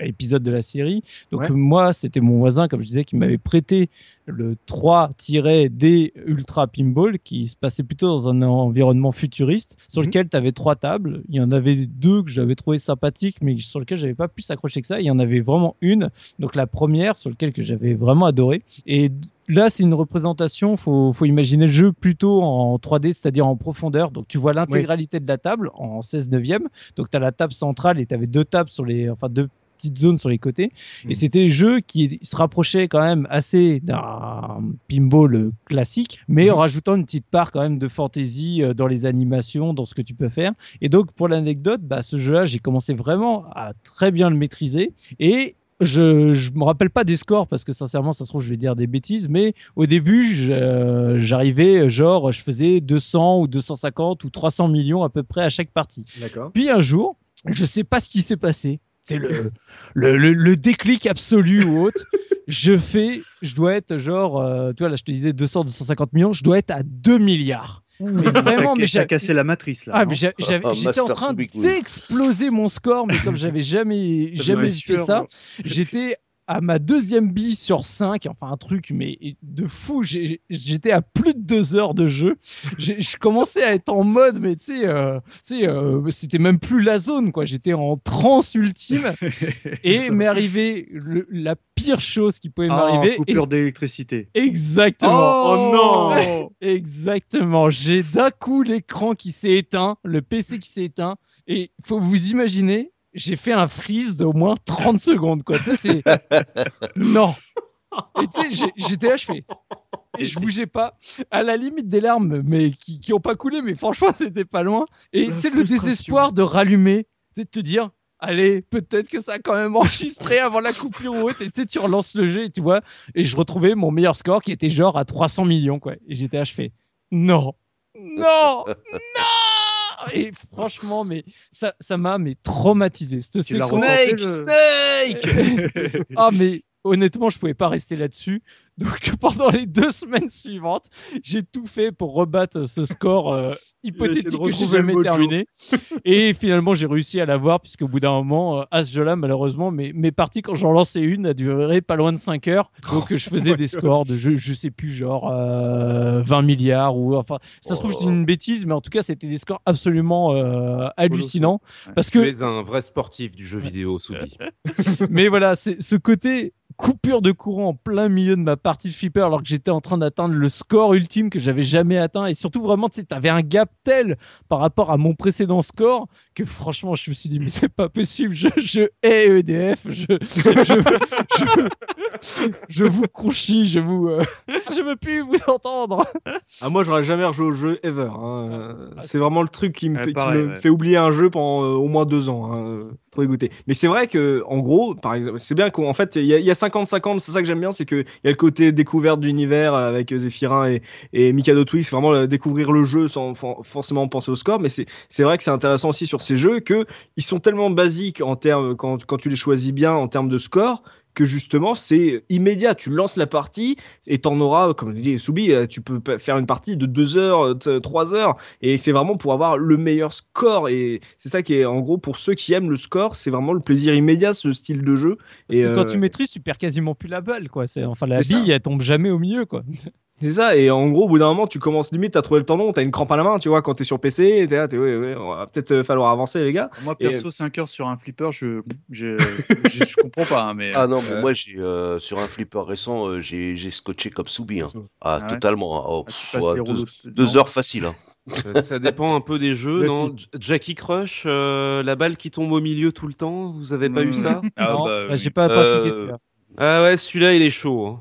épisodes de la série. Donc Ouais. moi c'était mon voisin comme je disais qui m'avait prêté le 3-D Ultra Pinball qui se passait plutôt dans un environnement futuriste sur Mhm. lequel tu avais trois tables. Il y en avait deux que j'avais trouvé sympathiques mais sur lesquelles j'avais pas plus accroché que ça. Il y en avait vraiment une, donc la première sur laquelle que j'avais vraiment adoré. Et Là, c'est une représentation, faut, faut imaginer le jeu plutôt en 3D, c'est-à-dire en profondeur. Donc, tu vois l'intégralité de la table en 16 neuvième. Donc, tu as la table centrale et tu avais deux tables sur les, enfin, deux petites zones sur les côtés. Et c'était le jeu qui se rapprochait quand même assez d'un pinball classique, mais en rajoutant une petite part quand même de fantaisie euh, dans les animations, dans ce que tu peux faire. Et donc, pour l'anecdote, bah, ce jeu-là, j'ai commencé vraiment à très bien le maîtriser. Et je, je me rappelle pas des scores parce que sincèrement, ça se trouve, je vais dire des bêtises, mais au début, euh, j'arrivais, genre, je faisais 200 ou 250 ou 300 millions à peu près à chaque partie. Puis un jour, je sais pas ce qui s'est passé. C'est le, le, le, le déclic absolu ou autre. Je fais, je dois être genre, euh, tu vois, là, je te disais 200, 250 millions, je dois être à 2 milliards. Mais vraiment, mais j'ai- cassé la matrice là. ah, mais Ah, j'étais en train d'exploser mon score, mais comme j'avais jamais, jamais fait ça, j'étais à ma deuxième bille sur 5, enfin un truc mais de fou, j'étais à plus de deux heures de jeu. Je commençais à être en mode, mais tu sais, euh, euh, c'était même plus la zone, quoi. J'étais en transe ultime et m'est arrivé le- la pire chose qui pouvait Ah, m'arriver. coupure d'électricité. Exactement. Oh, non Exactement. J'ai d'un coup l'écran qui s'est éteint, le PC qui s'est éteint. Et faut vous imaginer, j'ai fait un freeze d'au moins 30 secondes. Quoi. C'est- non. Et tu sais, j'étais là, je fais. Et je bougeais pas, à la limite des larmes, mais qui, qui ont pas coulé, mais franchement, c'était pas loin. Et tu sais, le désespoir de rallumer, tu sais, de te dire, allez, peut-être que ça a quand même enregistré avant la coupure ou autre. Et tu sais, tu relances le jeu et tu vois. Et je retrouvais mon meilleur score qui était genre à 300 millions, quoi. Et j'étais là, je fais, non, non, non Et franchement, mais ça ça m'a mais traumatisé. Cette Snake, le- Snake ah mais honnêtement, je pouvais pas rester là-dessus. Donc pendant les deux semaines suivantes, j'ai tout fait pour rebattre ce score euh, hypothétique que j'ai jamais terminé. Et finalement, j'ai réussi à l'avoir puisqu'au bout d'un moment, euh, à ce jeu-là, malheureusement, mes, mes parties quand j'en lançais une a duré pas loin de 5 heures. Donc je faisais des scores de je, je sais plus genre euh, 20 milliards ou enfin ça se trouve je dis une bêtise, mais en tout cas c'était des scores absolument euh, hallucinants parce Tu que es un vrai sportif du jeu vidéo, Soubi. mais voilà, c'est ce côté coupure de courant en plein milieu de ma partie de flipper alors que j'étais en train d'atteindre le score ultime que j'avais jamais atteint et surtout vraiment tu sais t'avais un gap tel par rapport à mon précédent score que franchement je me suis dit mais c'est pas possible je, je hais EDF je je, je, je vous conchis je vous euh, je veux plus vous entendre Ah, moi, j'aurais jamais rejoué au jeu ever. hein. Ah, c'est vraiment le truc qui me, Ouais, fait- qui pareil, me ouais. fait oublier un jeu pendant euh, au moins deux ans. Hein. euh, Trop dégoûté. Mais c'est vrai que, en gros, par exemple, c'est bien qu'en fait, il y a- il y a 50-50. C'est ça que j'aime bien, c'est qu'il y a le côté découverte de l'univers avec Zephyrin et, Mikado Twix. Vraiment euh, découvrir le jeu sans for- forcément penser au score. Mais c'est c'est vrai que c'est intéressant aussi sur ces jeux que ils sont tellement basiques en termes quand, quand tu les choisis bien en termes de score que justement c'est immédiat. Tu lances la partie et t'en auras, comme dit Soubi, euh, tu peux faire une partie de 2 heures, euh, t- 3 heures, et c'est vraiment pour avoir le meilleur score. Et c'est ça qui est, en gros, pour ceux qui aiment le score, c'est vraiment le plaisir immédiat, ce style de jeu. parce et que quand euh, tu maîtrises tu perds quasiment plus la balle quoi c'est enfin la ça. bille elle tombe jamais au milieu quoi c'est ça, et en gros, au bout d'un moment, tu commences limite à trouver le tendon, t'as une crampe à la main, tu vois, quand t'es sur PC, t'es là, t'es, ouais, ouais, on va peut-être euh, falloir avancer, les gars. Moi, Et- perso, 5 heures sur un flipper, je je, je, je comprends pas. hein, mais Ah non, mais Euh. moi, j'ai euh, sur un flipper récent, euh, j'ai j'ai scotché comme Soubi. Hein. Ah, Ah ouais totalement. hein. Oh, Ah, pff, ouais, deux, de- deux heures facile. Hein. Euh, ça dépend un peu des jeux, non? Jackie Crush, euh, la balle qui tombe au milieu tout le temps, vous avez pas Mm. eu ça? Ah, Non, bah, bah, j'ai oui. pas pratiqué Euh, celui-là. Ah ouais, celui-là il est chaud. hein.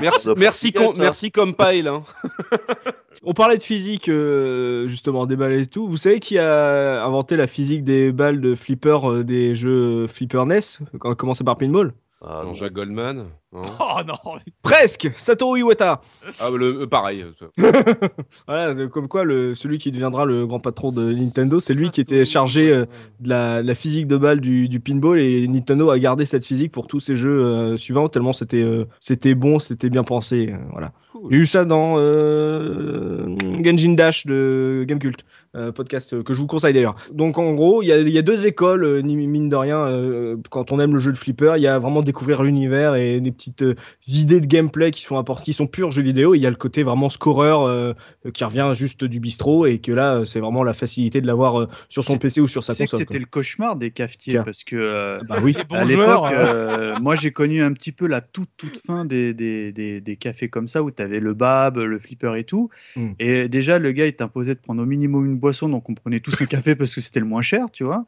Merci, merci, bien, com- ça. merci Compile. Hein. On parlait de physique, euh, justement, des balles et tout. Vous savez qui a inventé la physique des balles de flipper euh, des jeux Flipper NES, quand on a commencé par Pinball? Ah, Non, non. Jacques Goldman. non. Oh non Presque Satoru Iwata Ah, le, euh, pareil. Voilà, c'est comme quoi le, celui qui deviendra le grand patron de Nintendo, c'est lui qui était chargé euh, de la, la physique de balle du, du pinball et Nintendo a gardé cette physique pour tous ses jeux euh, suivants tellement c'était euh, c'était bon, c'était bien pensé. euh, voilà. Cool. J'ai eu ça dans euh, Genjin Dash de Gamecult, euh, podcast euh, que je vous conseille d'ailleurs. Donc en gros, il y a, il y a deux écoles, euh, ni- mine de rien, euh, quand on aime le jeu de flipper, il y a vraiment découvrir l'univers et des petites euh, idées de gameplay qui sont importantes, qui sont purs jeux vidéo. Il y a le côté vraiment scoreur euh, qui revient juste du bistrot et que là, c'est vraiment la facilité de l'avoir euh, sur son PC ou sur sa console. c'était le cauchemar des cafetiers Tiens. parce que euh, quoi. Bah oui. À l'époque, euh, euh, moi j'ai connu un petit peu la toute toute fin des, des, des, des cafés comme ça où tu avais le bab, le flipper et tout. Mm. Et déjà le gars il t'imposait de prendre au minimum une boisson donc on prenait tous un café parce que c'était le moins cher, tu vois.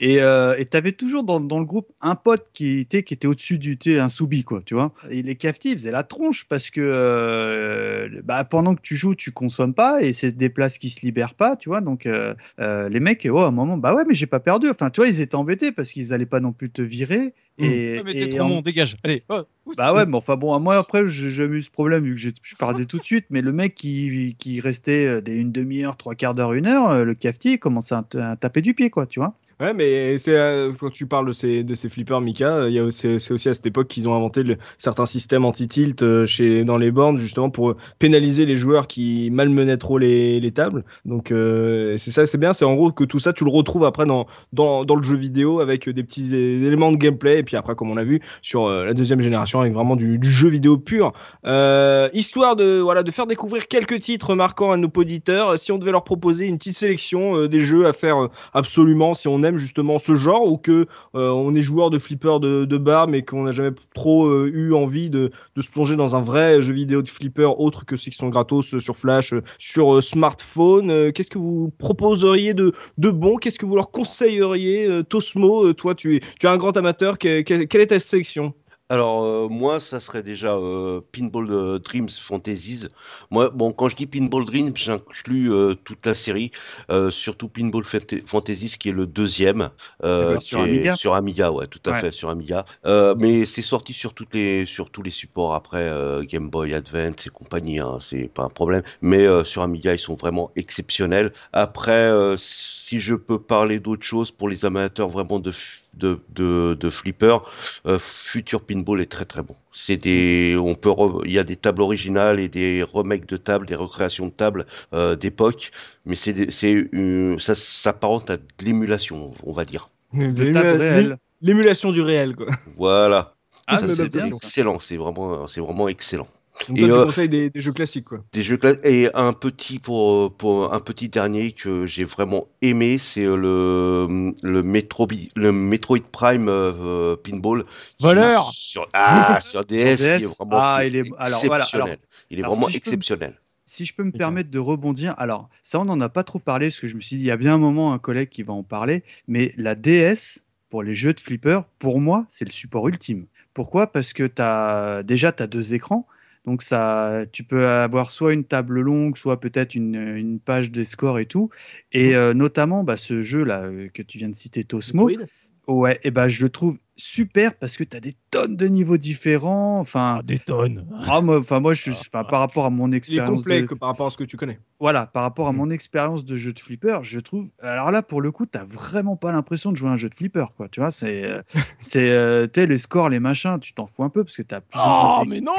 Et euh, t'avais toujours dans, dans le groupe un pote qui était qui était au-dessus du thé, un soubi quoi, tu vois. Et les cafetiers faisaient la tronche parce que euh, bah, pendant que tu joues tu consommes pas et c'est des places qui se libèrent pas, tu vois. Donc euh, euh, les mecs, oh, à un moment, bah ouais, mais j'ai pas perdu. Enfin, tu vois, ils étaient embêtés parce qu'ils allaient pas non plus te virer. Mm. Et, Ah, mais t'es trop en- bon, dégage. Allez. oh, ouf. Bah ouais, mais enfin bon, moi après, j'ai jamais eu ce problème vu que j'ai- je parlais tout de suite. Mais le mec qui, qui restait euh, des une demi-heure, trois quarts d'heure, une heure, euh, le cafetier il commençait à taper du pied, quoi, tu vois. Ouais, mais c'est euh, quand tu parles de ces, de flippers Mika, euh, c'est aussi à cette époque qu'ils ont inventé certains systèmes anti-tilt euh, chez dans les bornes justement pour pénaliser les joueurs qui malmenaient trop les, les tables. Donc c'est ça, c'est bien, c'est en gros que tout ça tu le retrouves après dans, dans, le jeu vidéo avec des petits éléments de gameplay et puis après comme on a vu sur la deuxième génération avec vraiment du, jeu vidéo pur. Histoire de voilà de faire découvrir quelques titres marquants à nos auditeurs. Si on devait leur proposer une petite sélection des jeux à faire absolument si on aime justement ce genre ou que euh, on est joueur de flipper de, bar mais qu'on n'a jamais trop euh, eu envie de, se plonger dans un vrai jeu vidéo de flipper autre que ceux qui sont gratos euh, sur Flash, sur smartphone. Qu'est-ce que vous proposeriez de, bon? Qu'est-ce que vous leur conseilleriez Tosmo, toi tu es, tu es un grand amateur. Que- que- quelle est ta sélection? Alors euh, moi, ça serait déjà euh, Pinball euh, Dreams Fantasies. Moi, bon, quand je dis Pinball Dreams, j'inclus euh, toute la série, euh, surtout Pinball Fanta- Fantasies qui est le deuxième euh, D'accord, qui sur Amiga sur Amiga, ouais, tout à Ouais. fait sur Amiga. Euh, mais c'est sorti sur toutes les sur tous les supports après euh, Game Boy Advance et compagnie, hein, c'est pas un problème. Mais euh, sur Amiga, ils sont vraiment exceptionnels. Après, euh, si je peux parler d'autre chose pour les amateurs vraiment de de, de, de flipper, euh, Future Pinball est très très bon. C'est des, on peut, re- il y a des tables originales et des remakes de tables, des recréations de tables euh, d'époque, mais c'est, c'est, ça s'apparente à de l'émulation, on va dire. De table réelle. L'émulation du réel, quoi. Voilà. Ah, Ça, c'est ça. excellent, c'est vraiment, c'est vraiment excellent. Donc Et, toi, tu euh, conseilles des, des jeux classiques, quoi. Des jeux cla- et un petit pour pour un petit dernier que j'ai vraiment aimé, c'est euh, le le Metro le Metroid Prime euh, euh, Pinball. Voleur sur ah sur DS, qui est DS, vraiment ah, il est- alors, voilà, exceptionnel. alors- il est alors, vraiment si peux exceptionnel. Si je peux me permettre de rebondir, alors ça on n'en a pas trop parlé parce que je me suis dit il y a bien un moment un collègue qui va en parler, mais la DS pour les jeux de flipper, pour moi c'est le support ultime. Pourquoi? Parce que as, déjà tu as deux écrans, donc ça, tu peux avoir soit une table longue, soit peut-être une, une page des scores et tout, et euh, notamment bah, ce jeu là euh, que tu viens de citer Tosmo, ouais, et ben je le trouve super parce que tu as des tonnes de niveaux différents, enfin. Ah, des tonnes. Ah, moi, enfin, moi, je, enfin, par rapport à mon Il est expérience complet de, que par rapport à ce que tu connais. voilà, par rapport à Mm. mon expérience de jeu de flipper, je trouve. Alors là, pour le coup, t'as vraiment pas l'impression de jouer à un jeu de flipper, quoi. Tu vois, c'est, euh, c'est, euh, tu sais, les scores, les machins, tu t'en fous un peu parce que t'as plus. Oh, mais non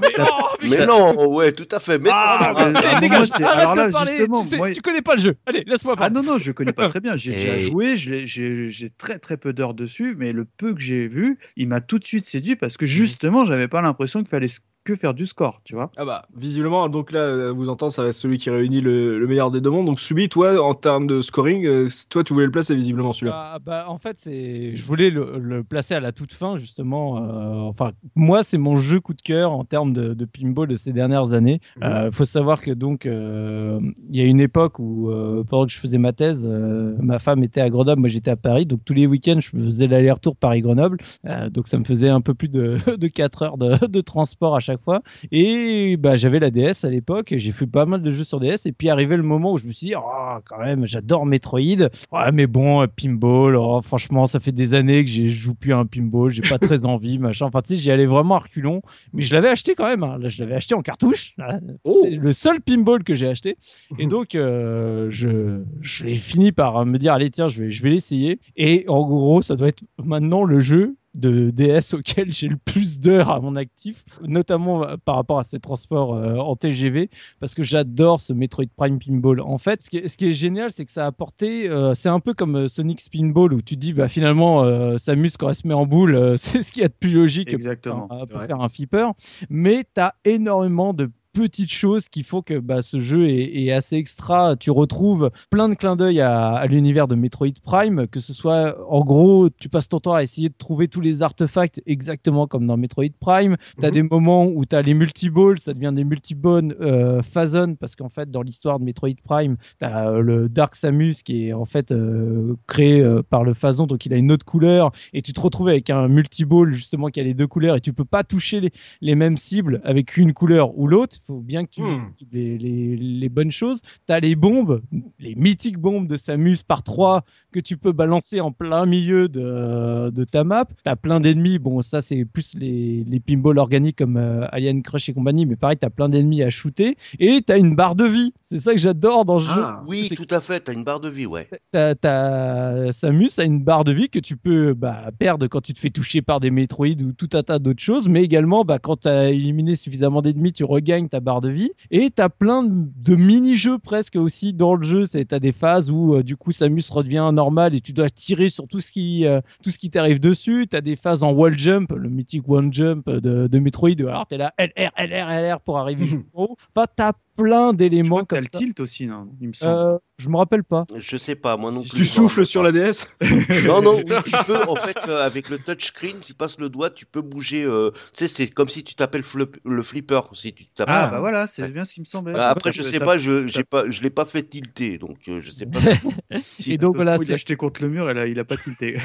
mais, oh, Mais non, ouais, tout à fait. Mais Ah, ah, mais- Allez, Ah, dégage, moi, alors de là, parler, justement, tu, sais- moi- tu connais pas le jeu. Allez, laisse-moi Ah non, non, je connais pas très bien. J'ai déjà joué, j'ai très très peu d'heures dessus, mais le peu que j'ai vu, il m'a tout de suite séduit parce que justement, j'avais pas l'impression qu'il fallait que faire du score, tu vois. Ah bah, visiblement, donc là, euh, vous entendez, ça va être celui qui réunit le, le meilleur des deux mondes. Donc, Subi, toi, en termes de scoring, euh, toi, tu voulais le placer visiblement celui-là. Ah, bah, en fait, c'est, je voulais le, le placer à la toute fin, justement. euh, enfin, moi, c'est mon jeu coup de cœur en termes de, de pinball de ces dernières années. Il Mhm. faut savoir que donc, euh, il y a une époque où, euh, pendant que je faisais ma thèse, euh, ma femme était à Grenoble, moi j'étais à Paris. Donc tous les week-ends, je faisais l'aller-retour Paris-Grenoble. Euh, donc ça me faisait un peu plus de, de 4 heures de, de transport à chaque fois. Et bah, j'avais la DS à l'époque. et J'ai fait pas mal de jeux sur DS. Et puis arrivé le moment où je me suis dit, oh, quand même, j'adore Metroid. Ouais, mais bon, euh, pinball, oh, franchement, ça fait des années que je joue plus à un pinball. J'ai pas très envie, machin. Enfin, tu sais, j'y allais vraiment à reculons. Mais je l'avais acheté quand même. hein. Là, je l'avais acheté en cartouche. Oh le seul pinball que j'ai acheté. Et donc, euh, je, j'ai fini par me dire, allez, tiens, je vais, je vais l'essayer. Et en gros, ça doit être maintenant le jeu de DS auquel j'ai le plus d'heures à mon actif, notamment euh, par rapport à ces transports euh, en TGV, parce que j'adore ce Metroid Prime Pinball. En fait, ce qui est, ce qui est génial, c'est que ça a apporté, euh, c'est un peu comme Sonic Spinball, où tu te dis, bah, finalement, euh, Samus, quand elle se met en boule, c'est ce qu'il y a de plus logique Exactement. pour, pour Ouais. faire un flipper. Mais tu as énormément de petites choses qui font que bah, ce jeu est, est assez extra. Tu retrouves plein de clins d'œil à, à l'univers de Metroid Prime, que ce soit en gros, tu passes ton temps à essayer de trouver tous les artefacts exactement comme dans Metroid Prime. Tu as Mhm. des moments où tu as les multiballs, ça devient des multibones euh, phazon, parce qu'en fait, dans l'histoire de Metroid Prime, tu as le Dark Samus qui est en fait euh, créé euh, par le phazon, donc il a une autre couleur, et tu te retrouves avec un multiball justement qui a les deux couleurs, et tu peux pas toucher les, les mêmes cibles avec une couleur ou l'autre. Il faut bien que tu cibles les, les- les bonnes choses. Tu as les bombes, les mythiques bombes de Samus par 3 que tu peux balancer en plein milieu de, de ta map. Tu as plein d'ennemis. Bon, ça, c'est plus les, les pinballs organiques comme euh, Alien Crush et compagnie, mais pareil, tu as plein d'ennemis à shooter. Et tu as une barre de vie. C'est ça que j'adore dans ce Ah. jeu. oui, tout à fait. T'as une barre de vie, ouais. T'as- t'as- Samus a une barre de vie que tu peux bah, perdre quand tu te fais toucher par des Metroid ou tout un tas d'autres choses, mais également bah, quand tu as éliminé suffisamment d'ennemis, tu regagnes ta barre de vie. Et tu as plein de, mini-jeux presque aussi dans le jeu. Tu as des phases où euh, du coup Samus redevient normal et tu dois tirer sur tout ce qui, euh, tout ce qui t'arrive dessus. Tu as des phases en wall jump, le mythique one jump de, de Metroid. Alors tu es là LR, LR, LR pour arriver jusqu'en haut. Enfin, tu as plein d'éléments t'as comme le ça. tilt aussi, non? Il me semble. Je me rappelle pas. Je sais pas, moi non plus. Tu souffles sur la DS Non, non, oui, tu peux, en fait, euh, avec le touchscreen, tu passes le doigt, tu peux bouger. euh, tu sais, c'est comme si tu t'appelles flip- le flipper. Si tu. Ah, Ah, bah voilà, c'est bien ce qui me semblait. Ah, après, je sais ça- pas, je ça- j'ai pas, je l'ai pas fait tilter, donc euh, je sais pas. Et donc voilà, il a jeté contre le mur et là, il a pas tilté.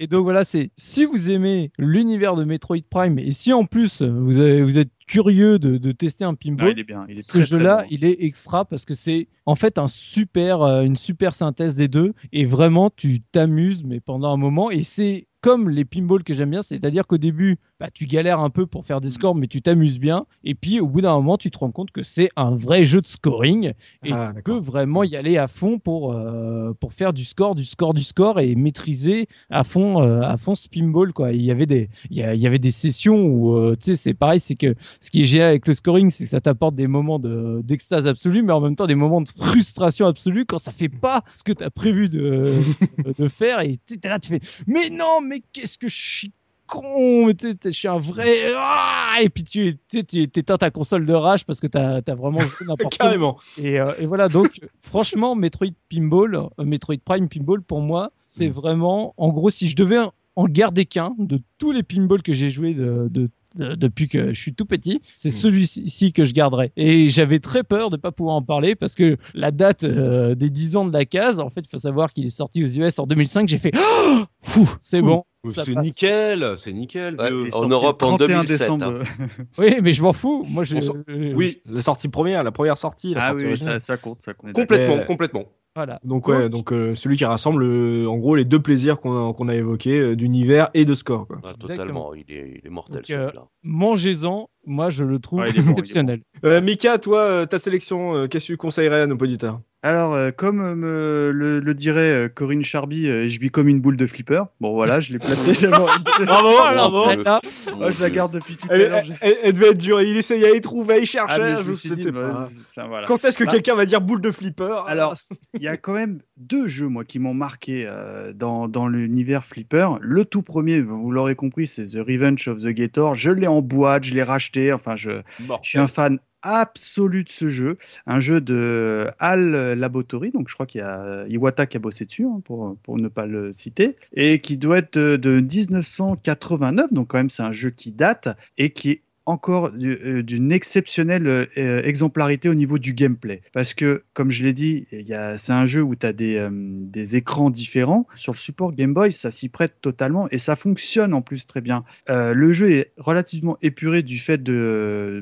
Et donc voilà, c'est si vous aimez l'univers de Metroid Prime et si en plus vous, avez- vous êtes curieux de, de tester un pinball, il est bien, il est ce jeu-là, bon. il est extra parce que c'est en fait un super, euh, une super synthèse des deux. Et vraiment tu t'amuses mais pendant un moment. Et c'est comme les pinballs que j'aime bien, c'est-à-dire qu'au début, bah, tu galères un peu pour faire des scores, mais tu t'amuses bien. Et puis, au bout d'un moment, tu te rends compte que c'est un vrai jeu de scoring et Ah, tu peux vraiment y aller à fond pour, euh, pour faire du score, du score, du score et maîtriser à fond, euh, à fond ce pinball. Quoi. Il, y avait des, il, y a- il y avait des sessions où, euh, tu sais, c'est pareil, c'est que ce qui est génial avec le scoring, c'est que ça t'apporte des moments de- d'extase absolue, mais en même temps des moments de frustration absolue quand ça fait pas ce que tu as prévu de, de faire. Et tu là, tu fais, mais non, mais qu'est-ce que je suis con, mais je suis un vrai. Ah et puis tu tu éteins ta console de rage parce que tu as, vraiment joué n'importe quoi. Carrément. Et, euh, et voilà, donc franchement, Metroid Pinball, euh, Metroid Prime Pinball, pour moi, c'est Mm. vraiment, en gros, si je devais en garder qu'un de tous les pinballs que j'ai joués de, de- de- depuis que je suis tout petit, c'est Mm. celui-ci que je garderais. Et j'avais très peur de pas pouvoir en parler parce que la date euh, des 10 ans de la case, en fait, il faut savoir qu'il est sorti aux US en 2005, j'ai fait Oh Fou, c'est bon. C'est nickel, c'est nickel. Ouais, En Europe le en 31 2007, décembre. hein. Oui, mais je m'en fous. Moi, je, euh, Oui, La sortie première, la première sortie. La Ah sortie oui, originale. ça, ça compte, ça compte. complètement, Mais- complètement. Voilà. Donc ouais, donc euh, celui qui rassemble euh, en gros les deux plaisirs qu'on a, qu'on a évoqués euh, d'univers et de score. Quoi. Ah, totalement, il est, il est mortel euh, celui-là. Mangez-en. Moi, je le trouve bon, bon. exceptionnel. Euh, Mika, toi, euh, ta sélection, euh, qu'est-ce que tu conseillerais à nos auditeurs? Alors, euh, comme euh, me le, le dirait euh, Corinne Charby, euh, je vis comme une boule de flipper. Bon, voilà, je l'ai placé. j'avais envie de- Bravo, Alors, bravo. Oh, je la garde depuis tout à Elle, l'heure. elle- elle devait être dure. Il essayait, il trouvait, il Ah, cherchait. je je sais dit, bah, voilà. Quand est-ce que Bah- quelqu'un va dire boule de flipper Alors, il y a quand même deux jeux, moi, qui m'ont marqué euh, dans, dans l'univers flipper. Le tout premier, vous l'aurez compris, c'est The Revenge of the Gator. Je l'ai en boîte, je l'ai racheté. Enfin, je, je suis un fan absolu de ce jeu. Un jeu de Al Laboratory, donc je crois qu'il y a Iwata qui a bossé dessus, hein, pour, pour ne pas le citer, et qui doit être de, de 1989, donc quand même c'est un jeu qui date et qui est encore euh, d'une exceptionnelle euh, exemplarité au niveau du gameplay. Parce que, comme je l'ai dit, c'est un jeu où tu as des, euh, des écrans différents. Sur le support Game Boy, ça s'y prête totalement et ça fonctionne en plus très bien. Le jeu est relativement épuré du fait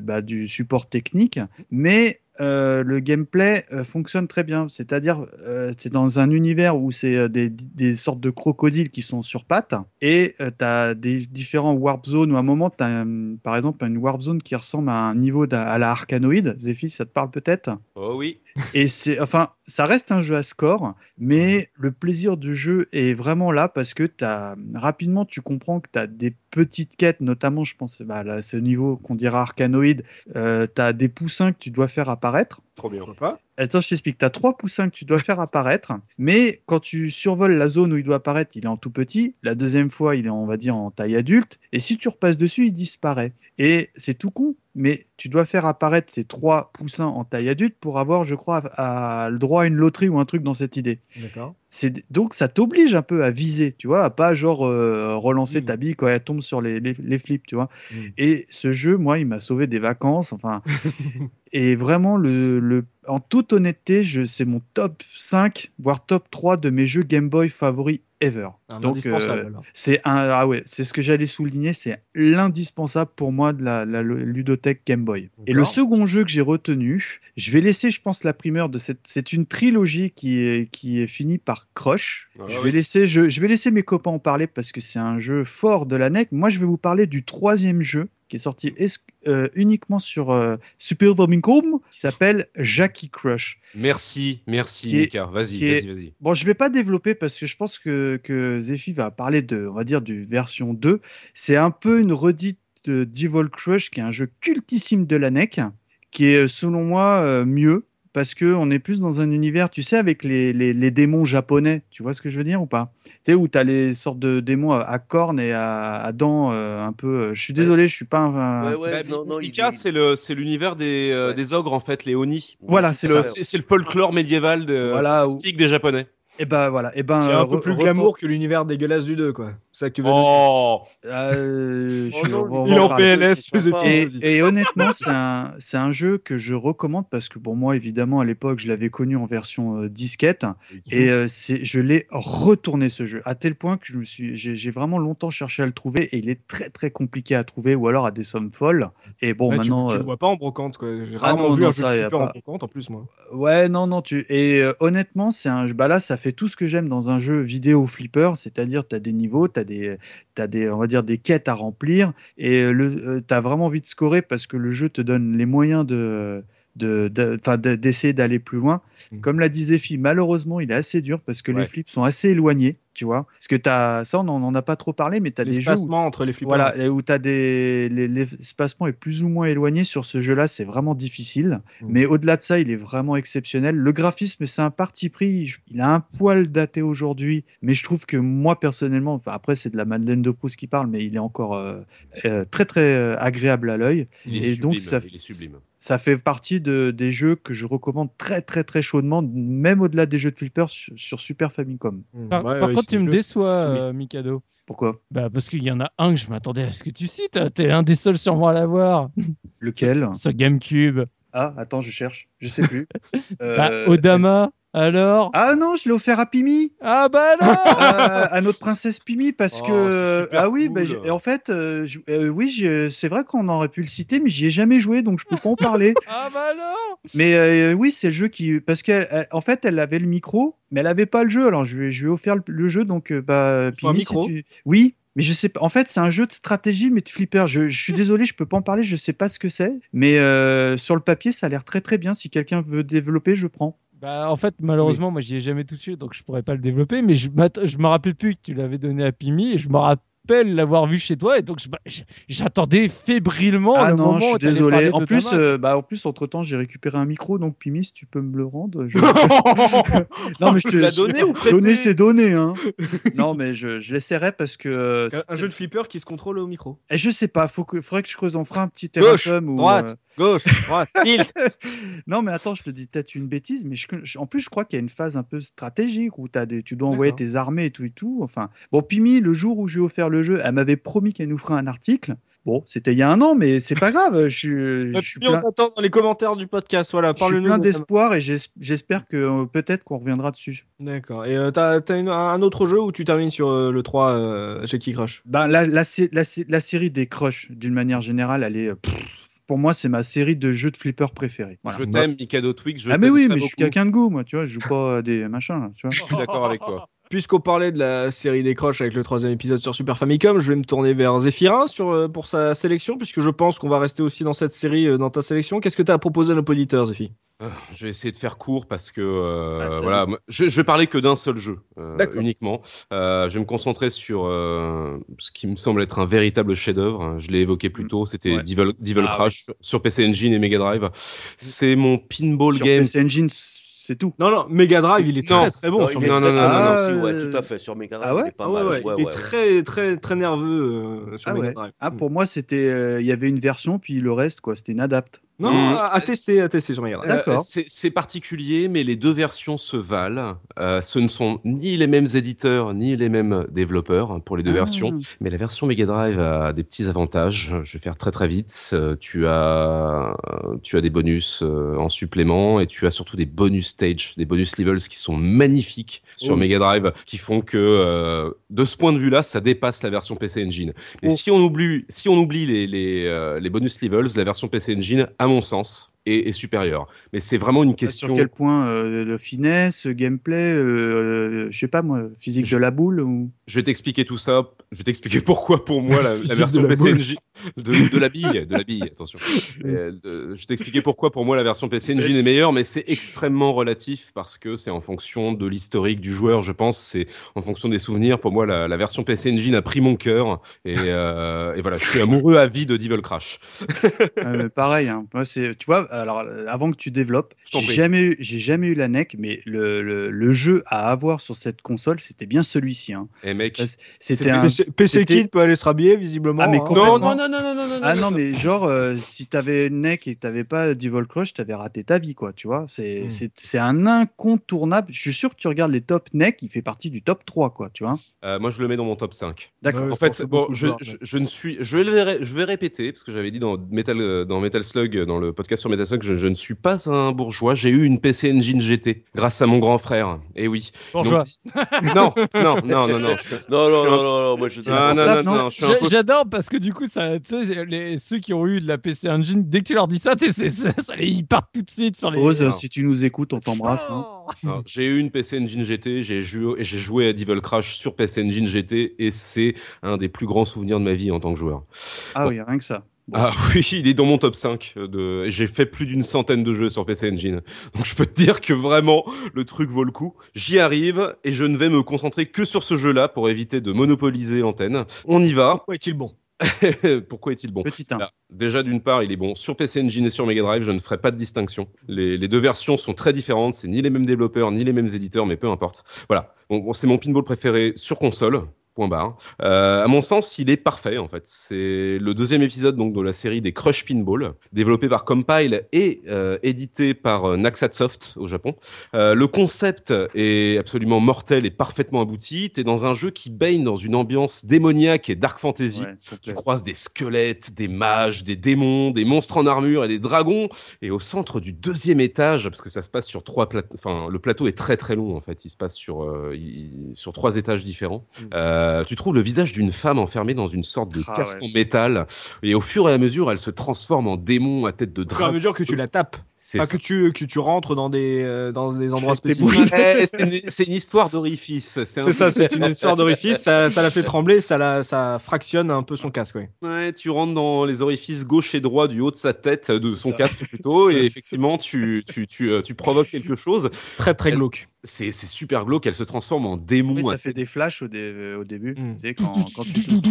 bah, du support technique, mais euh, le gameplay euh, fonctionne très bien. C'est-à-dire, euh, c'est dans un univers où c'est des, sortes de crocodiles qui sont sur pattes et tu as des différents warp zones où à un moment, tu as par exemple une warp zone qui ressemble à un niveau à la Arcanoid. Zephy, ça te parle peut-être? Oh oui. Et c'est, enfin, ça reste un jeu à score, mais le plaisir du jeu est vraiment là parce que t'as, rapidement, tu comprends que tu as des petites quêtes, notamment, je pense, bah, là, ce niveau qu'on dira arcanoïde, euh, tu as des poussins que tu dois faire apparaître. Trop bien. Pas Attends, je t'explique. Tu as trois poussins que tu dois faire apparaître, mais quand tu survoles la zone où il doit apparaître, il est en tout petit. La deuxième fois, il est, on va dire, en taille adulte. Et si tu repasses dessus, il disparaît. Et c'est tout con, mais tu dois faire apparaître ces trois poussins en taille adulte pour avoir, je crois, à- le droit à une loterie ou un truc dans cette idée. D'accord. C'est donc ça t'oblige un peu à viser, tu vois, à pas genre euh, relancer Mm. ta bille quand elle tombe sur les, les, les flips, tu vois. Mm. Et ce jeu, moi, il m'a sauvé des vacances, enfin. et vraiment, le, le, en toute honnêteté, je, c'est mon top 5, voire top 3 de mes jeux Game Boy favoris ever. Un Donc, euh, c'est un, ah ouais, c'est ce que j'allais souligner, c'est l'indispensable pour moi de la, la ludothèque Game Boy. Et le second jeu que j'ai retenu, je vais laisser, je pense, la primeur de cette, c'est une trilogie qui est, qui est finie par Crush. Ah je oui. vais laisser, je, je vais laisser mes copains en parler parce que c'est un jeu fort de la NEC. Moi, je vais vous parler du troisième jeu qui est sorti euh, uniquement sur euh, Super Famicom, qui s'appelle Jackie Crush. Merci, merci, Mika. Vas-y, vas-y, vas-y. Bon, je vais pas développer parce que je pense que, que Zephy va parler de, on va dire, du version 2. C'est un peu une redite de Devil Crush, qui est un jeu cultissime de la NEC, qui est, selon moi, euh, mieux parce que on est plus dans un univers, tu sais, avec les, les, les démons japonais. Tu vois ce que je veux dire ou pas? Tu sais, où tu as les sortes de démons à, à cornes et à, à dents euh, un peu. euh, Je suis désolé, je suis pas un. Ouais, ouais, Bah, non, non, il- c'est le, c'est l'univers des, euh, Ouais. des ogres en fait, les oni. Voilà, c'est le, ça. c'est- le folklore médiéval de, Voilà, où- des japonais. Et ben voilà, et ben. C'est un peu plus glamour que l'univers dégueulasse du 2, quoi. Ça que tu veux dire. Oh, Euh, je Oh non, Il est en. PLS, Et, et honnêtement, c'est un, c'est un jeu que je recommande parce que pour moi, évidemment, à l'époque, je l'avais connu en version euh, disquette et euh, c'est, je l'ai retourné ce jeu à tel point que je me suis, j'ai, vraiment longtemps cherché à le trouver et il est très très compliqué à trouver ou alors à des sommes folles. Et bon, Ouais, tu, maintenant, tu euh, le vois pas en brocante, quoi. J'ai Ah rarement non, vu non, un jeu ça, y a flipper en pas. brocante, en plus, moi. Ouais, non, non, tu. Et euh, honnêtement, c'est un. Bah là, ça fait tout ce que j'aime dans un jeu vidéo flipper, c'est-à-dire tu as des niveaux, tu as des, t'as des, on va dire, des quêtes à remplir, et euh, tu as vraiment envie de scorer parce que le jeu te donne les moyens de de, de- de- d'essayer d'aller plus loin. Mm. Comme l'a dit Zephy, malheureusement, il est assez dur parce que Ouais. les flips sont assez éloignés, tu vois. Parce que t'as, ça, on n'en a pas trop parlé, mais tu as des jeux où entre les flippers. voilà, et où tu as des. les- L'espacement est plus ou moins éloigné sur ce jeu-là, c'est vraiment difficile. Mm. Mais au-delà de ça, il est vraiment exceptionnel. Le graphisme, c'est un parti pris. Il a un poil daté aujourd'hui, mais je trouve que moi, personnellement, enfin, après, c'est de la Madeleine de Proust qui parle, mais il est encore euh, euh, très, très euh, agréable à l'œil. Et sublime. donc, ça il est sublime. Ça fait partie de, des jeux que je recommande très, très, très chaudement, même au-delà des jeux de flipper sur, sur Super Famicom. Mm. Par, Ouais, par ouais, contre, tu me déçois, Oui. euh, Mikado. Pourquoi? Bah, parce qu'il y en a un que je m'attendais à ce que tu cites. T'es un des seuls sûrement à l'avoir. Lequel? Sur GameCube. Ah, attends, je cherche. Je sais plus. Bah, Euh, Odama, alors Ah non, je l'ai offert à Pimi Ah bah non à, à notre princesse Pimi parce Oh, que ah oui cool. bah, j'ai- en fait euh, je- euh, oui c'est vrai qu'on aurait pu le citer mais j'y ai jamais joué donc je peux pas en parler Ah bah non mais euh, oui c'est le jeu qui parce qu'en fait elle avait le micro mais elle avait pas le jeu alors je lui, ai- je lui ai offert le, le jeu donc euh, bah un Pimi si micro tu- oui mais je sais pas. En fait, c'est un jeu de stratégie, mais de flipper. Je, je suis désolé, je peux pas en parler. Je sais pas ce que c'est. Mais euh, sur le papier, ça a l'air très très bien. Si quelqu'un veut développer, je prends. Bah en fait, malheureusement, moi j'y ai jamais touché, donc je pourrais pas le développer, mais je, je me rappelle plus que tu l'avais donné à Pimi, et je me rappelle l'avoir vu chez toi, et donc bah, j'attendais fébrilement ah le non, moment je suis désolé. En plus, euh, bah, en plus, entre temps, j'ai récupéré un micro, donc Pimi, si tu peux me le rendre. Je... non, mais je te l'as donné ou prêté Donner, c'est donné, hein. non, mais je, je l'essaierai parce que. euh, Un jeu de flipper qui se contrôle au micro. Et je sais pas, faut que, faudrait que je creuse. On fera un petit Gauche, ou. droite. euh, Gauche, droite, tilt. Non, mais attends, je te dis peut-être une bêtise, mais je- je- en plus, je crois qu'il y a une phase un peu stratégique où as des, tu dois envoyer tes armées et tout et tout. Enfin, bon, Pimi, le jour où je lui ai offert le jeu, elle m'avait promis qu'elle nous ferait un article. Bon, c'était il y a un an, mais c'est pas grave. Je suis, je suis Puis on plein, t'attend dans les commentaires du podcast. Voilà, je suis plein de- d'espoir et j'es- j'espère que euh, peut-être qu'on reviendra dessus. D'accord. Et euh, t'as une- un autre jeu où tu termines sur euh, le 3 euh, Jackie Crush? Ben, la, la, la, sé- la série des Crush, d'une manière générale, elle est. euh, pff, pour moi, c'est ma série de jeux de flipper préférée. Voilà. Je t'aime, Mikado Twix. Je ah, mais oui, mais je suis quelqu'un de goût, moi, tu vois, je joue pas des machins, là, tu vois. Je suis d'accord avec toi. Puisqu'on parlait de la série des Crush avec le troisième épisode sur Super Famicom, je vais me tourner vers Zephyrin sur, euh, pour sa sélection, puisque je pense qu'on va rester aussi dans cette série, euh, dans ta sélection. Qu'est-ce que tu as à proposer à nos auditeurs, Euh, Je vais essayer de faire court parce que euh, Ah, voilà, moi, je, je vais parler que d'un seul jeu euh, uniquement. Euh, je vais me concentrer sur euh, ce qui me semble être un véritable chef-d'œuvre. Je l'ai évoqué plus tôt, c'était Ouais. Devil, Devil Ah, Crash sur PC Engine et Mega Drive. C'est mon pinball Sur game. PC Engine, c'est tout. Non, non, Mega Drive, il est Non. très très bon Non, sur il est non, très, non, non, non. aussi, ouais, Euh, tout à fait. Sur Mega Drive, ah ouais il est pas Ah ouais, mal. ouais, ouais, il est ouais. très très très nerveux euh, sur Ah Mega ouais. Drive. Ah, Mm. pour moi, c'était, euh, il y avait une version, puis le reste, quoi, c'était une adapte. Non, Mm. à, à tester, à tester sur Mega Drive. Euh, D'accord. c'est particulier, mais les deux versions se valent. Euh, ce ne sont ni les mêmes éditeurs, ni les mêmes développeurs hein, pour les deux Ah. versions. Mais la version Mega Drive a des petits avantages. Je vais faire très très vite. Euh, tu, as, tu as des bonus euh, en supplément et tu as surtout des bonus stage, des bonus levels qui sont magnifiques sur Oh oui. Mega Drive, qui font que euh, de ce point de vue-là, ça dépasse la version PC Engine. Et Oh. si on oublie, si on oublie les, les, euh, les bonus levels, la version PC Engine, à mon sens, est, est supérieure. Mais c'est vraiment une question. Sur quel point euh, le finesse, gameplay, euh, je sais pas moi, physique Je- de la boule ou... Je vais t'expliquer tout ça. Je vais t'expliquer pourquoi, pour moi, la, version de la PC boule. Engine de, de la bille, de la bille, attention. Euh, de- je vais t'expliquer pourquoi, pour moi, la version PC Engine est meilleure, mais c'est extrêmement relatif parce que c'est en fonction de l'historique du joueur, je pense. C'est en fonction des souvenirs. Pour moi, la, la version PC Engine a pris mon cœur et, euh, et voilà, je suis amoureux à vie de Devil Crash. Euh, pareil, hein. Moi, c'est, tu vois, alors euh, avant que tu développes, j'ai jamais, eu- j'ai jamais eu la NEC, mais le, le, le jeu à avoir sur cette console, c'était bien celui-ci. hein. Eh mec, C'était un. PC, Kid peut aller se rhabiller, visiblement. Ah, mais hein. complètement. non, non, non, non, non, non, non, Ah non. non, mais genre, euh, si t'avais une NEC et que t'avais pas Devil Crush, t'avais raté ta vie, quoi, tu vois. C'est Mm. c'est- c'est un incontournable. Je suis sûr que tu regardes les top NEC, il fait partie du top 3, quoi, tu vois. Euh, moi, je le mets dans mon top 5. D'accord. Ouais, En fait, bon, je, je, je ne suis, je vais, le ré- je vais répéter parce que j'avais dit dans Metal, dans Metal Slug, dans le podcast sur Metal Slug, je, je ne suis pas un bourgeois. J'ai eu une PC Engine GT grâce à mon grand frère. Et oui. Bourgeois. Donc, non, non, non, non, non. je- Non, non, Je non, un- non, non, moi je Non, non, non, portable, non, non je suis peu- J'adore parce que du coup, ça, les- ceux qui ont eu de la PC Engine, dès que tu leur dis ça, ça, ça les- ils partent tout de suite sur les. Rose, non. si tu nous écoutes, on t'embrasse. hein. Non, J'ai eu une PC Engine GT, j'ai joué, j'ai joué à Devil Crash sur PC Engine GT et c'est un des plus grands souvenirs de ma vie en tant que joueur. Ah oui, rien que ça. Bon. Ah oui, il est dans mon top 5. De... et J'ai fait plus d'une centaine de jeux sur PC Engine. Donc je peux te dire que vraiment, le truc vaut le coup. J'y arrive et je ne vais me concentrer que sur ce jeu-là pour éviter de monopoliser l'antenne. On y va. Pourquoi est-il bon? Pourquoi est-il bon? Petit 1. Là, Déjà, d'une part, il est bon sur PC Engine et sur Mega Drive. Je ne ferai pas de distinction. Les, les deux versions sont très différentes. C'est ni les mêmes développeurs, ni les mêmes éditeurs, mais peu importe. Voilà. Bon, c'est mon pinball préféré sur console. Point barre. Euh, à mon sens, il est parfait en fait. C'est le deuxième épisode donc de la série des Crush Pinball, développé par Compile et euh, édité par euh, Naxat Soft au Japon. Le concept est absolument mortel et parfaitement abouti. T'es dans un jeu qui baigne dans une ambiance démoniaque et dark fantasy. Ouais, Tu croises des squelettes, des mages, des démons, des monstres en armure et des dragons. Et au centre du deuxième étage, parce que ça se passe sur trois plateaux, enfin le plateau est très très long en fait. Il se passe sur il- sur trois étages différents. Mm. Euh, tu trouves le visage d'une femme enfermée dans une sorte de Ah casque ouais. en métal. Et au fur et à mesure, elle se transforme en démon à tête de Au fur et à dragon. mesure que tu la tapes, C'est pas ça. que tu, que tu rentres dans des, euh, dans des endroits spécifiques. C'est une, c'est une histoire d'orifice. un C'est ça, c'est une histoire d'orifice, ça, ça la fait trembler, ça, la, ça fractionne un peu son casque. Ouais. Ouais, tu rentres dans les orifices gauche et droit du haut de sa tête, de son ça. casque plutôt, et effectivement, tu, tu, tu, euh, tu provoques quelque chose. Très très glauque. C'est c'est super glauque, elle se transforme en démon. Oui, ça fait des flashs au, dé- au début. Mm. Tu sais, quand, quand tu te-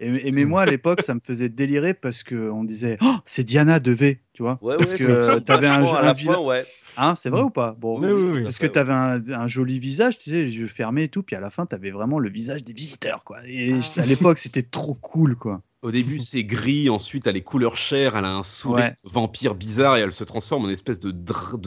et, et mais moi, à l'époque, ça me faisait délirer parce qu'on disait oh, c'est Diana de V, tu vois. Ouais, parce ouais, que t'avais un, vachement à un la vila- fin, ouais. Hein, c'est vrai ou pas? Bon, Oui, oui, oui. Parce que t'avais un, un joli visage, tu sais, les yeux fermés et tout, puis à la fin, t'avais vraiment le visage des visiteurs, quoi. Et à l'époque, c'était trop cool, quoi. Au début, c'est gris, ensuite, elle est couleur chair, elle a un sourire Ouais. vampire bizarre et elle se transforme en espèce de,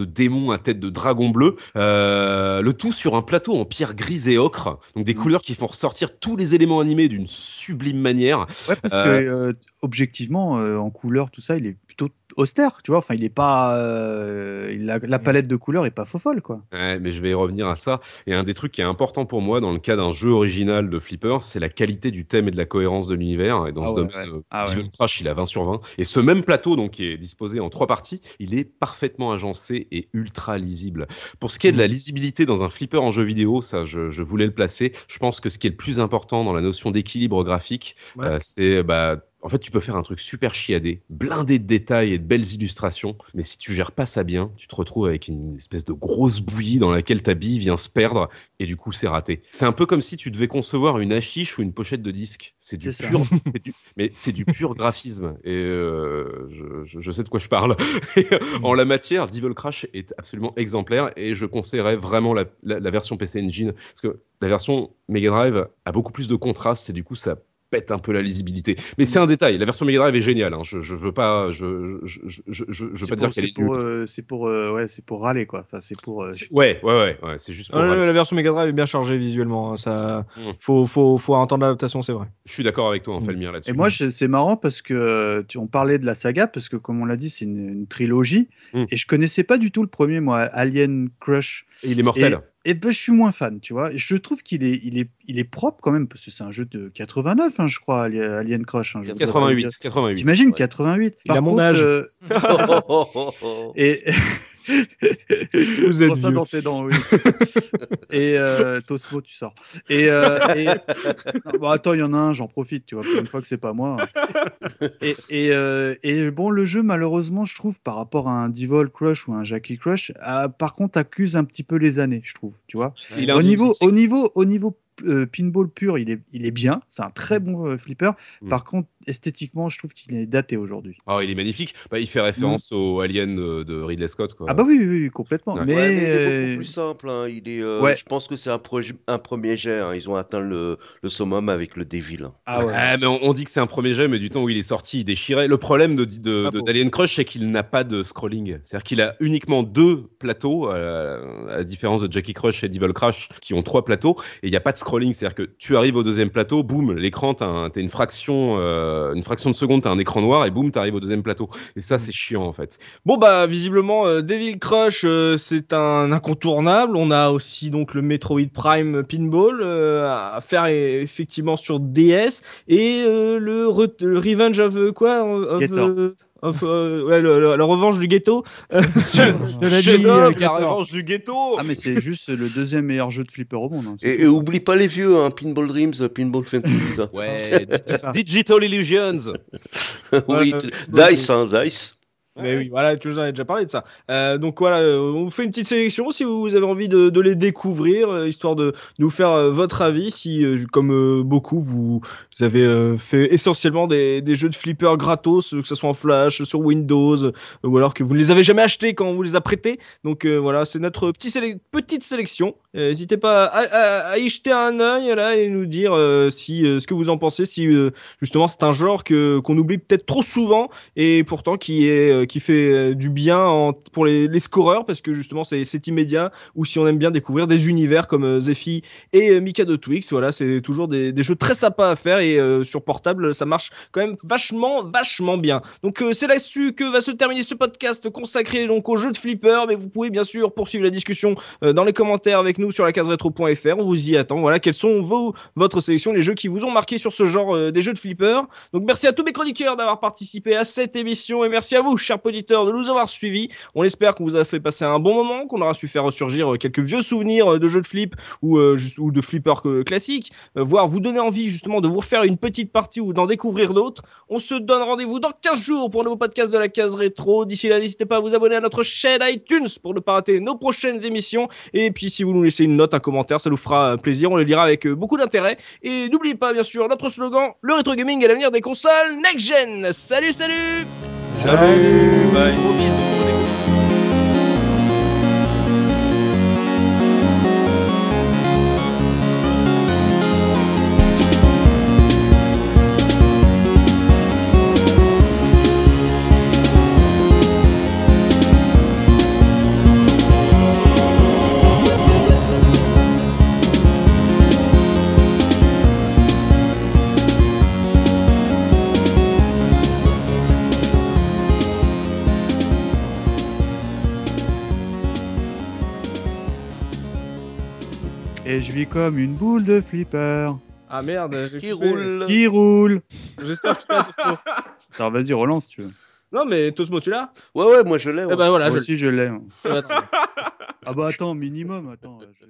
démon à tête de dragon bleu. Euh, le tout sur un plateau en pierre grise et ocre, donc des Mm. couleurs qui font ressortir tous les éléments animés d'une sublime manière. Ouais, parce Euh, que euh, objectivement, euh, en couleur, tout ça, il est plutôt austère, tu vois. Enfin, il est pas. euh, la palette de couleurs est pas faux folle, quoi. Ouais, mais je vais y revenir à ça. Et un des trucs qui est important pour moi dans le cas d'un jeu original de Flipper, c'est la qualité du thème et de la cohérence de l'univers. Et dans Ah ce ouais, euh, Ah ouais. Devil Crash, il a 20 sur 20. Et ce même plateau, donc, qui est disposé en trois parties, il est parfaitement agencé et ultra lisible. Pour ce qui est de la lisibilité dans un flipper en jeu vidéo, ça, je, je voulais le placer. Je pense que ce qui est le plus important dans la notion d'équilibre graphique, Ouais. euh, c'est, bah, en fait, tu peux faire un truc super chiadé, blindé de détails et de belles illustrations, mais si tu gères pas ça bien, tu te retrouves avec une espèce de grosse bouillie dans laquelle ta bille vient se perdre et du coup c'est raté. C'est un peu comme si tu devais concevoir une affiche ou une pochette de disque. C'est du pur, du- mais c'est du pur graphisme et euh, je, je- je sais de quoi je parle. Euh, en la matière, Devil Crash est absolument exemplaire et je conseillerais vraiment la, la- la version PC Engine parce que la version Mega Drive a beaucoup plus de contraste et du coup ça pète un peu la lisibilité. Mais c'est un détail. La version Mega Drive est géniale. hein. Je, je veux pas, je, je, je, je, je- je veux pas pour- dire qu'elle c'est est nulle. euh, c'est pour, euh, ouais, c'est pour râler, quoi. Enfin, c'est pour. euh, Ouais, ouais, ouais, ouais, c'est juste pour. Ah, la version Mega Drive est bien chargée visuellement. hein, Ça, Mm. faut, faut, faut un temps d'adaptation, c'est vrai. Je suis d'accord avec toi, en Mm. Falmir là-dessus. Et moi, c'est marrant parce que tu, on parlait de la saga, parce que comme on l'a dit, c'est une, une trilogie. Mm. Et je connaissais pas du tout le premier, moi, Alien Crush. Et il est mortel. Et ben, je suis moins fan, tu vois. Et Je trouve qu'il est, il est, il est propre quand même, parce que c'est un jeu de 89, hein, je crois, Ali- Alien Crush. hein, je voudrais pas le 88, dire. 88. T'imagines Ouais. 88 Il a mon contre, âge. euh, et Vous êtes Prends ça vieux. dans tes dents, oui. et euh, Tosmo, tu sors. Et, euh, et- Non, bon, attends, il y en a un, j'en profite, tu vois, pour une fois que c'est pas moi. Et, et, euh, et bon, le jeu, malheureusement, je trouve, par rapport à un Devil Crush ou un Jackie Crush, a- par contre, accuse un petit peu les années, je trouve, tu vois. Il Au niveau, au niveau, au niveau euh, pinball pur, il est, il est bien. C'est un très bon euh, flipper. Mm. Par contre, esthétiquement, je trouve qu'il est daté aujourd'hui. Ah, il est magnifique. Bah, il fait référence au Alien euh, de Ridley Scott. Quoi. Ah bah oui, oui, oui, complètement. Ouais. Mais, Ouais, mais il est beaucoup plus simple. hein. Il est, euh, Ouais. Je pense que c'est un, premier jet. hein. Ils ont atteint le, le summum avec le Devil. hein. ah ouais. Ah, mais on, on dit que c'est un premier jet, mais du temps où il est sorti, il déchirait. Le problème de, de, Ah de- d'Alien Crush, c'est qu'il n'a pas de scrolling. C'est-à-dire qu'il a uniquement deux plateaux, euh, à la différence de Jackie Crush et Devil Crush, qui ont trois plateaux, et il n'y a pas de scrolling. C'est-à-dire que tu arrives au deuxième plateau, boum, l'écran, t'as un- une fraction, euh, une fraction de seconde, t'as un écran noir, et boum, t'arrives au deuxième plateau. Et ça, c'est chiant, en fait. Bon bah visiblement euh, Devil Crush euh, c'est un incontournable. On a aussi donc le Metroid Prime Pinball euh, à faire effectivement sur DS et euh, le, re- le Revenge of euh, quoi of, of, euh, ouais, le- le- la revanche du ghetto. euh, De la euh, la revanche du ghetto Ah, mais c'est juste le deuxième meilleur jeu de flipper au monde. hein. Et, oublie pas les vieux, hein, Pinball Dreams, Pinball Fantasy. Ouais, ça. Digital Illusions. oui, Dice, hein, Dice. Mais oui, voilà, tu nous en as déjà parlé de ça. Euh, donc voilà, euh, on vous fait une petite sélection si vous avez envie de, les découvrir, euh, histoire de nous faire votre avis. Si, comme beaucoup, vous, avez fait essentiellement des, jeux de flipper gratos, que ce soit en Flash, sur Windows, ou alors que vous ne les avez jamais achetés quand on vous les a prêtés. Donc voilà, c'est notre petit petite sélection. N'hésitez pas à, à- y jeter un œil là et nous dire si ce que vous en pensez, si justement c'est un genre que qu'on oublie peut-être trop souvent et pourtant qui est qui fait euh, du bien en- pour les, les scoreurs parce que justement c'est immédiat ou si on aime bien découvrir des univers comme euh, Zephy et euh, Mikado Twix. Voilà c'est toujours des, jeux très sympas à faire et sur portable ça marche quand même vachement vachement bien. Donc c'est là-dessus que va se terminer ce podcast consacré donc aux jeux de flipper. Mais vous pouvez bien sûr poursuivre la discussion dans les commentaires avec nous sur la case rétro.fr on vous y attend. Voilà quelles sont vos votre sélection les jeux qui vous ont marqué sur ce genre des jeux de flipper. Donc merci à tous mes chroniqueurs d'avoir participé à cette émission et merci à vous, chers auditeurs, de nous avoir suivis. On espère qu'on vous a fait passer un bon moment, qu'on aura su faire ressurgir euh, quelques vieux souvenirs euh, de jeux de flip ou, euh, de flipper classiques, voire vous donner envie justement de vous refaire une petite partie ou d'en découvrir d'autres. On se donne rendez-vous dans 15 jours pour un nouveau podcast de la case rétro. D'ici là, n'hésitez pas à vous abonner à notre chaîne iTunes pour ne pas rater nos prochaines émissions. Et puis si vous nous laissez une note, un commentaire, ça nous fera plaisir. On le lira avec beaucoup d'intérêt. Et n'oubliez pas, bien sûr, notre slogan, le rétro gaming est l'avenir des consoles next-gen. Salut, salut Salut, bye. Gros bisous. Et je vis comme une boule de flipper Ah merde, j'ai Qui coupé. roule. qui roule. J'espère que tu l'as, Tosmo. Alors vas-y, relance si tu veux. Non, mais Tosmo, tu l'as? Ouais, ouais, moi je l'ai. Eh ouais. ben voilà, Moi je aussi, je l'ai. hein. l'ai. Attends. Ah bah attends, minimum, attends. je-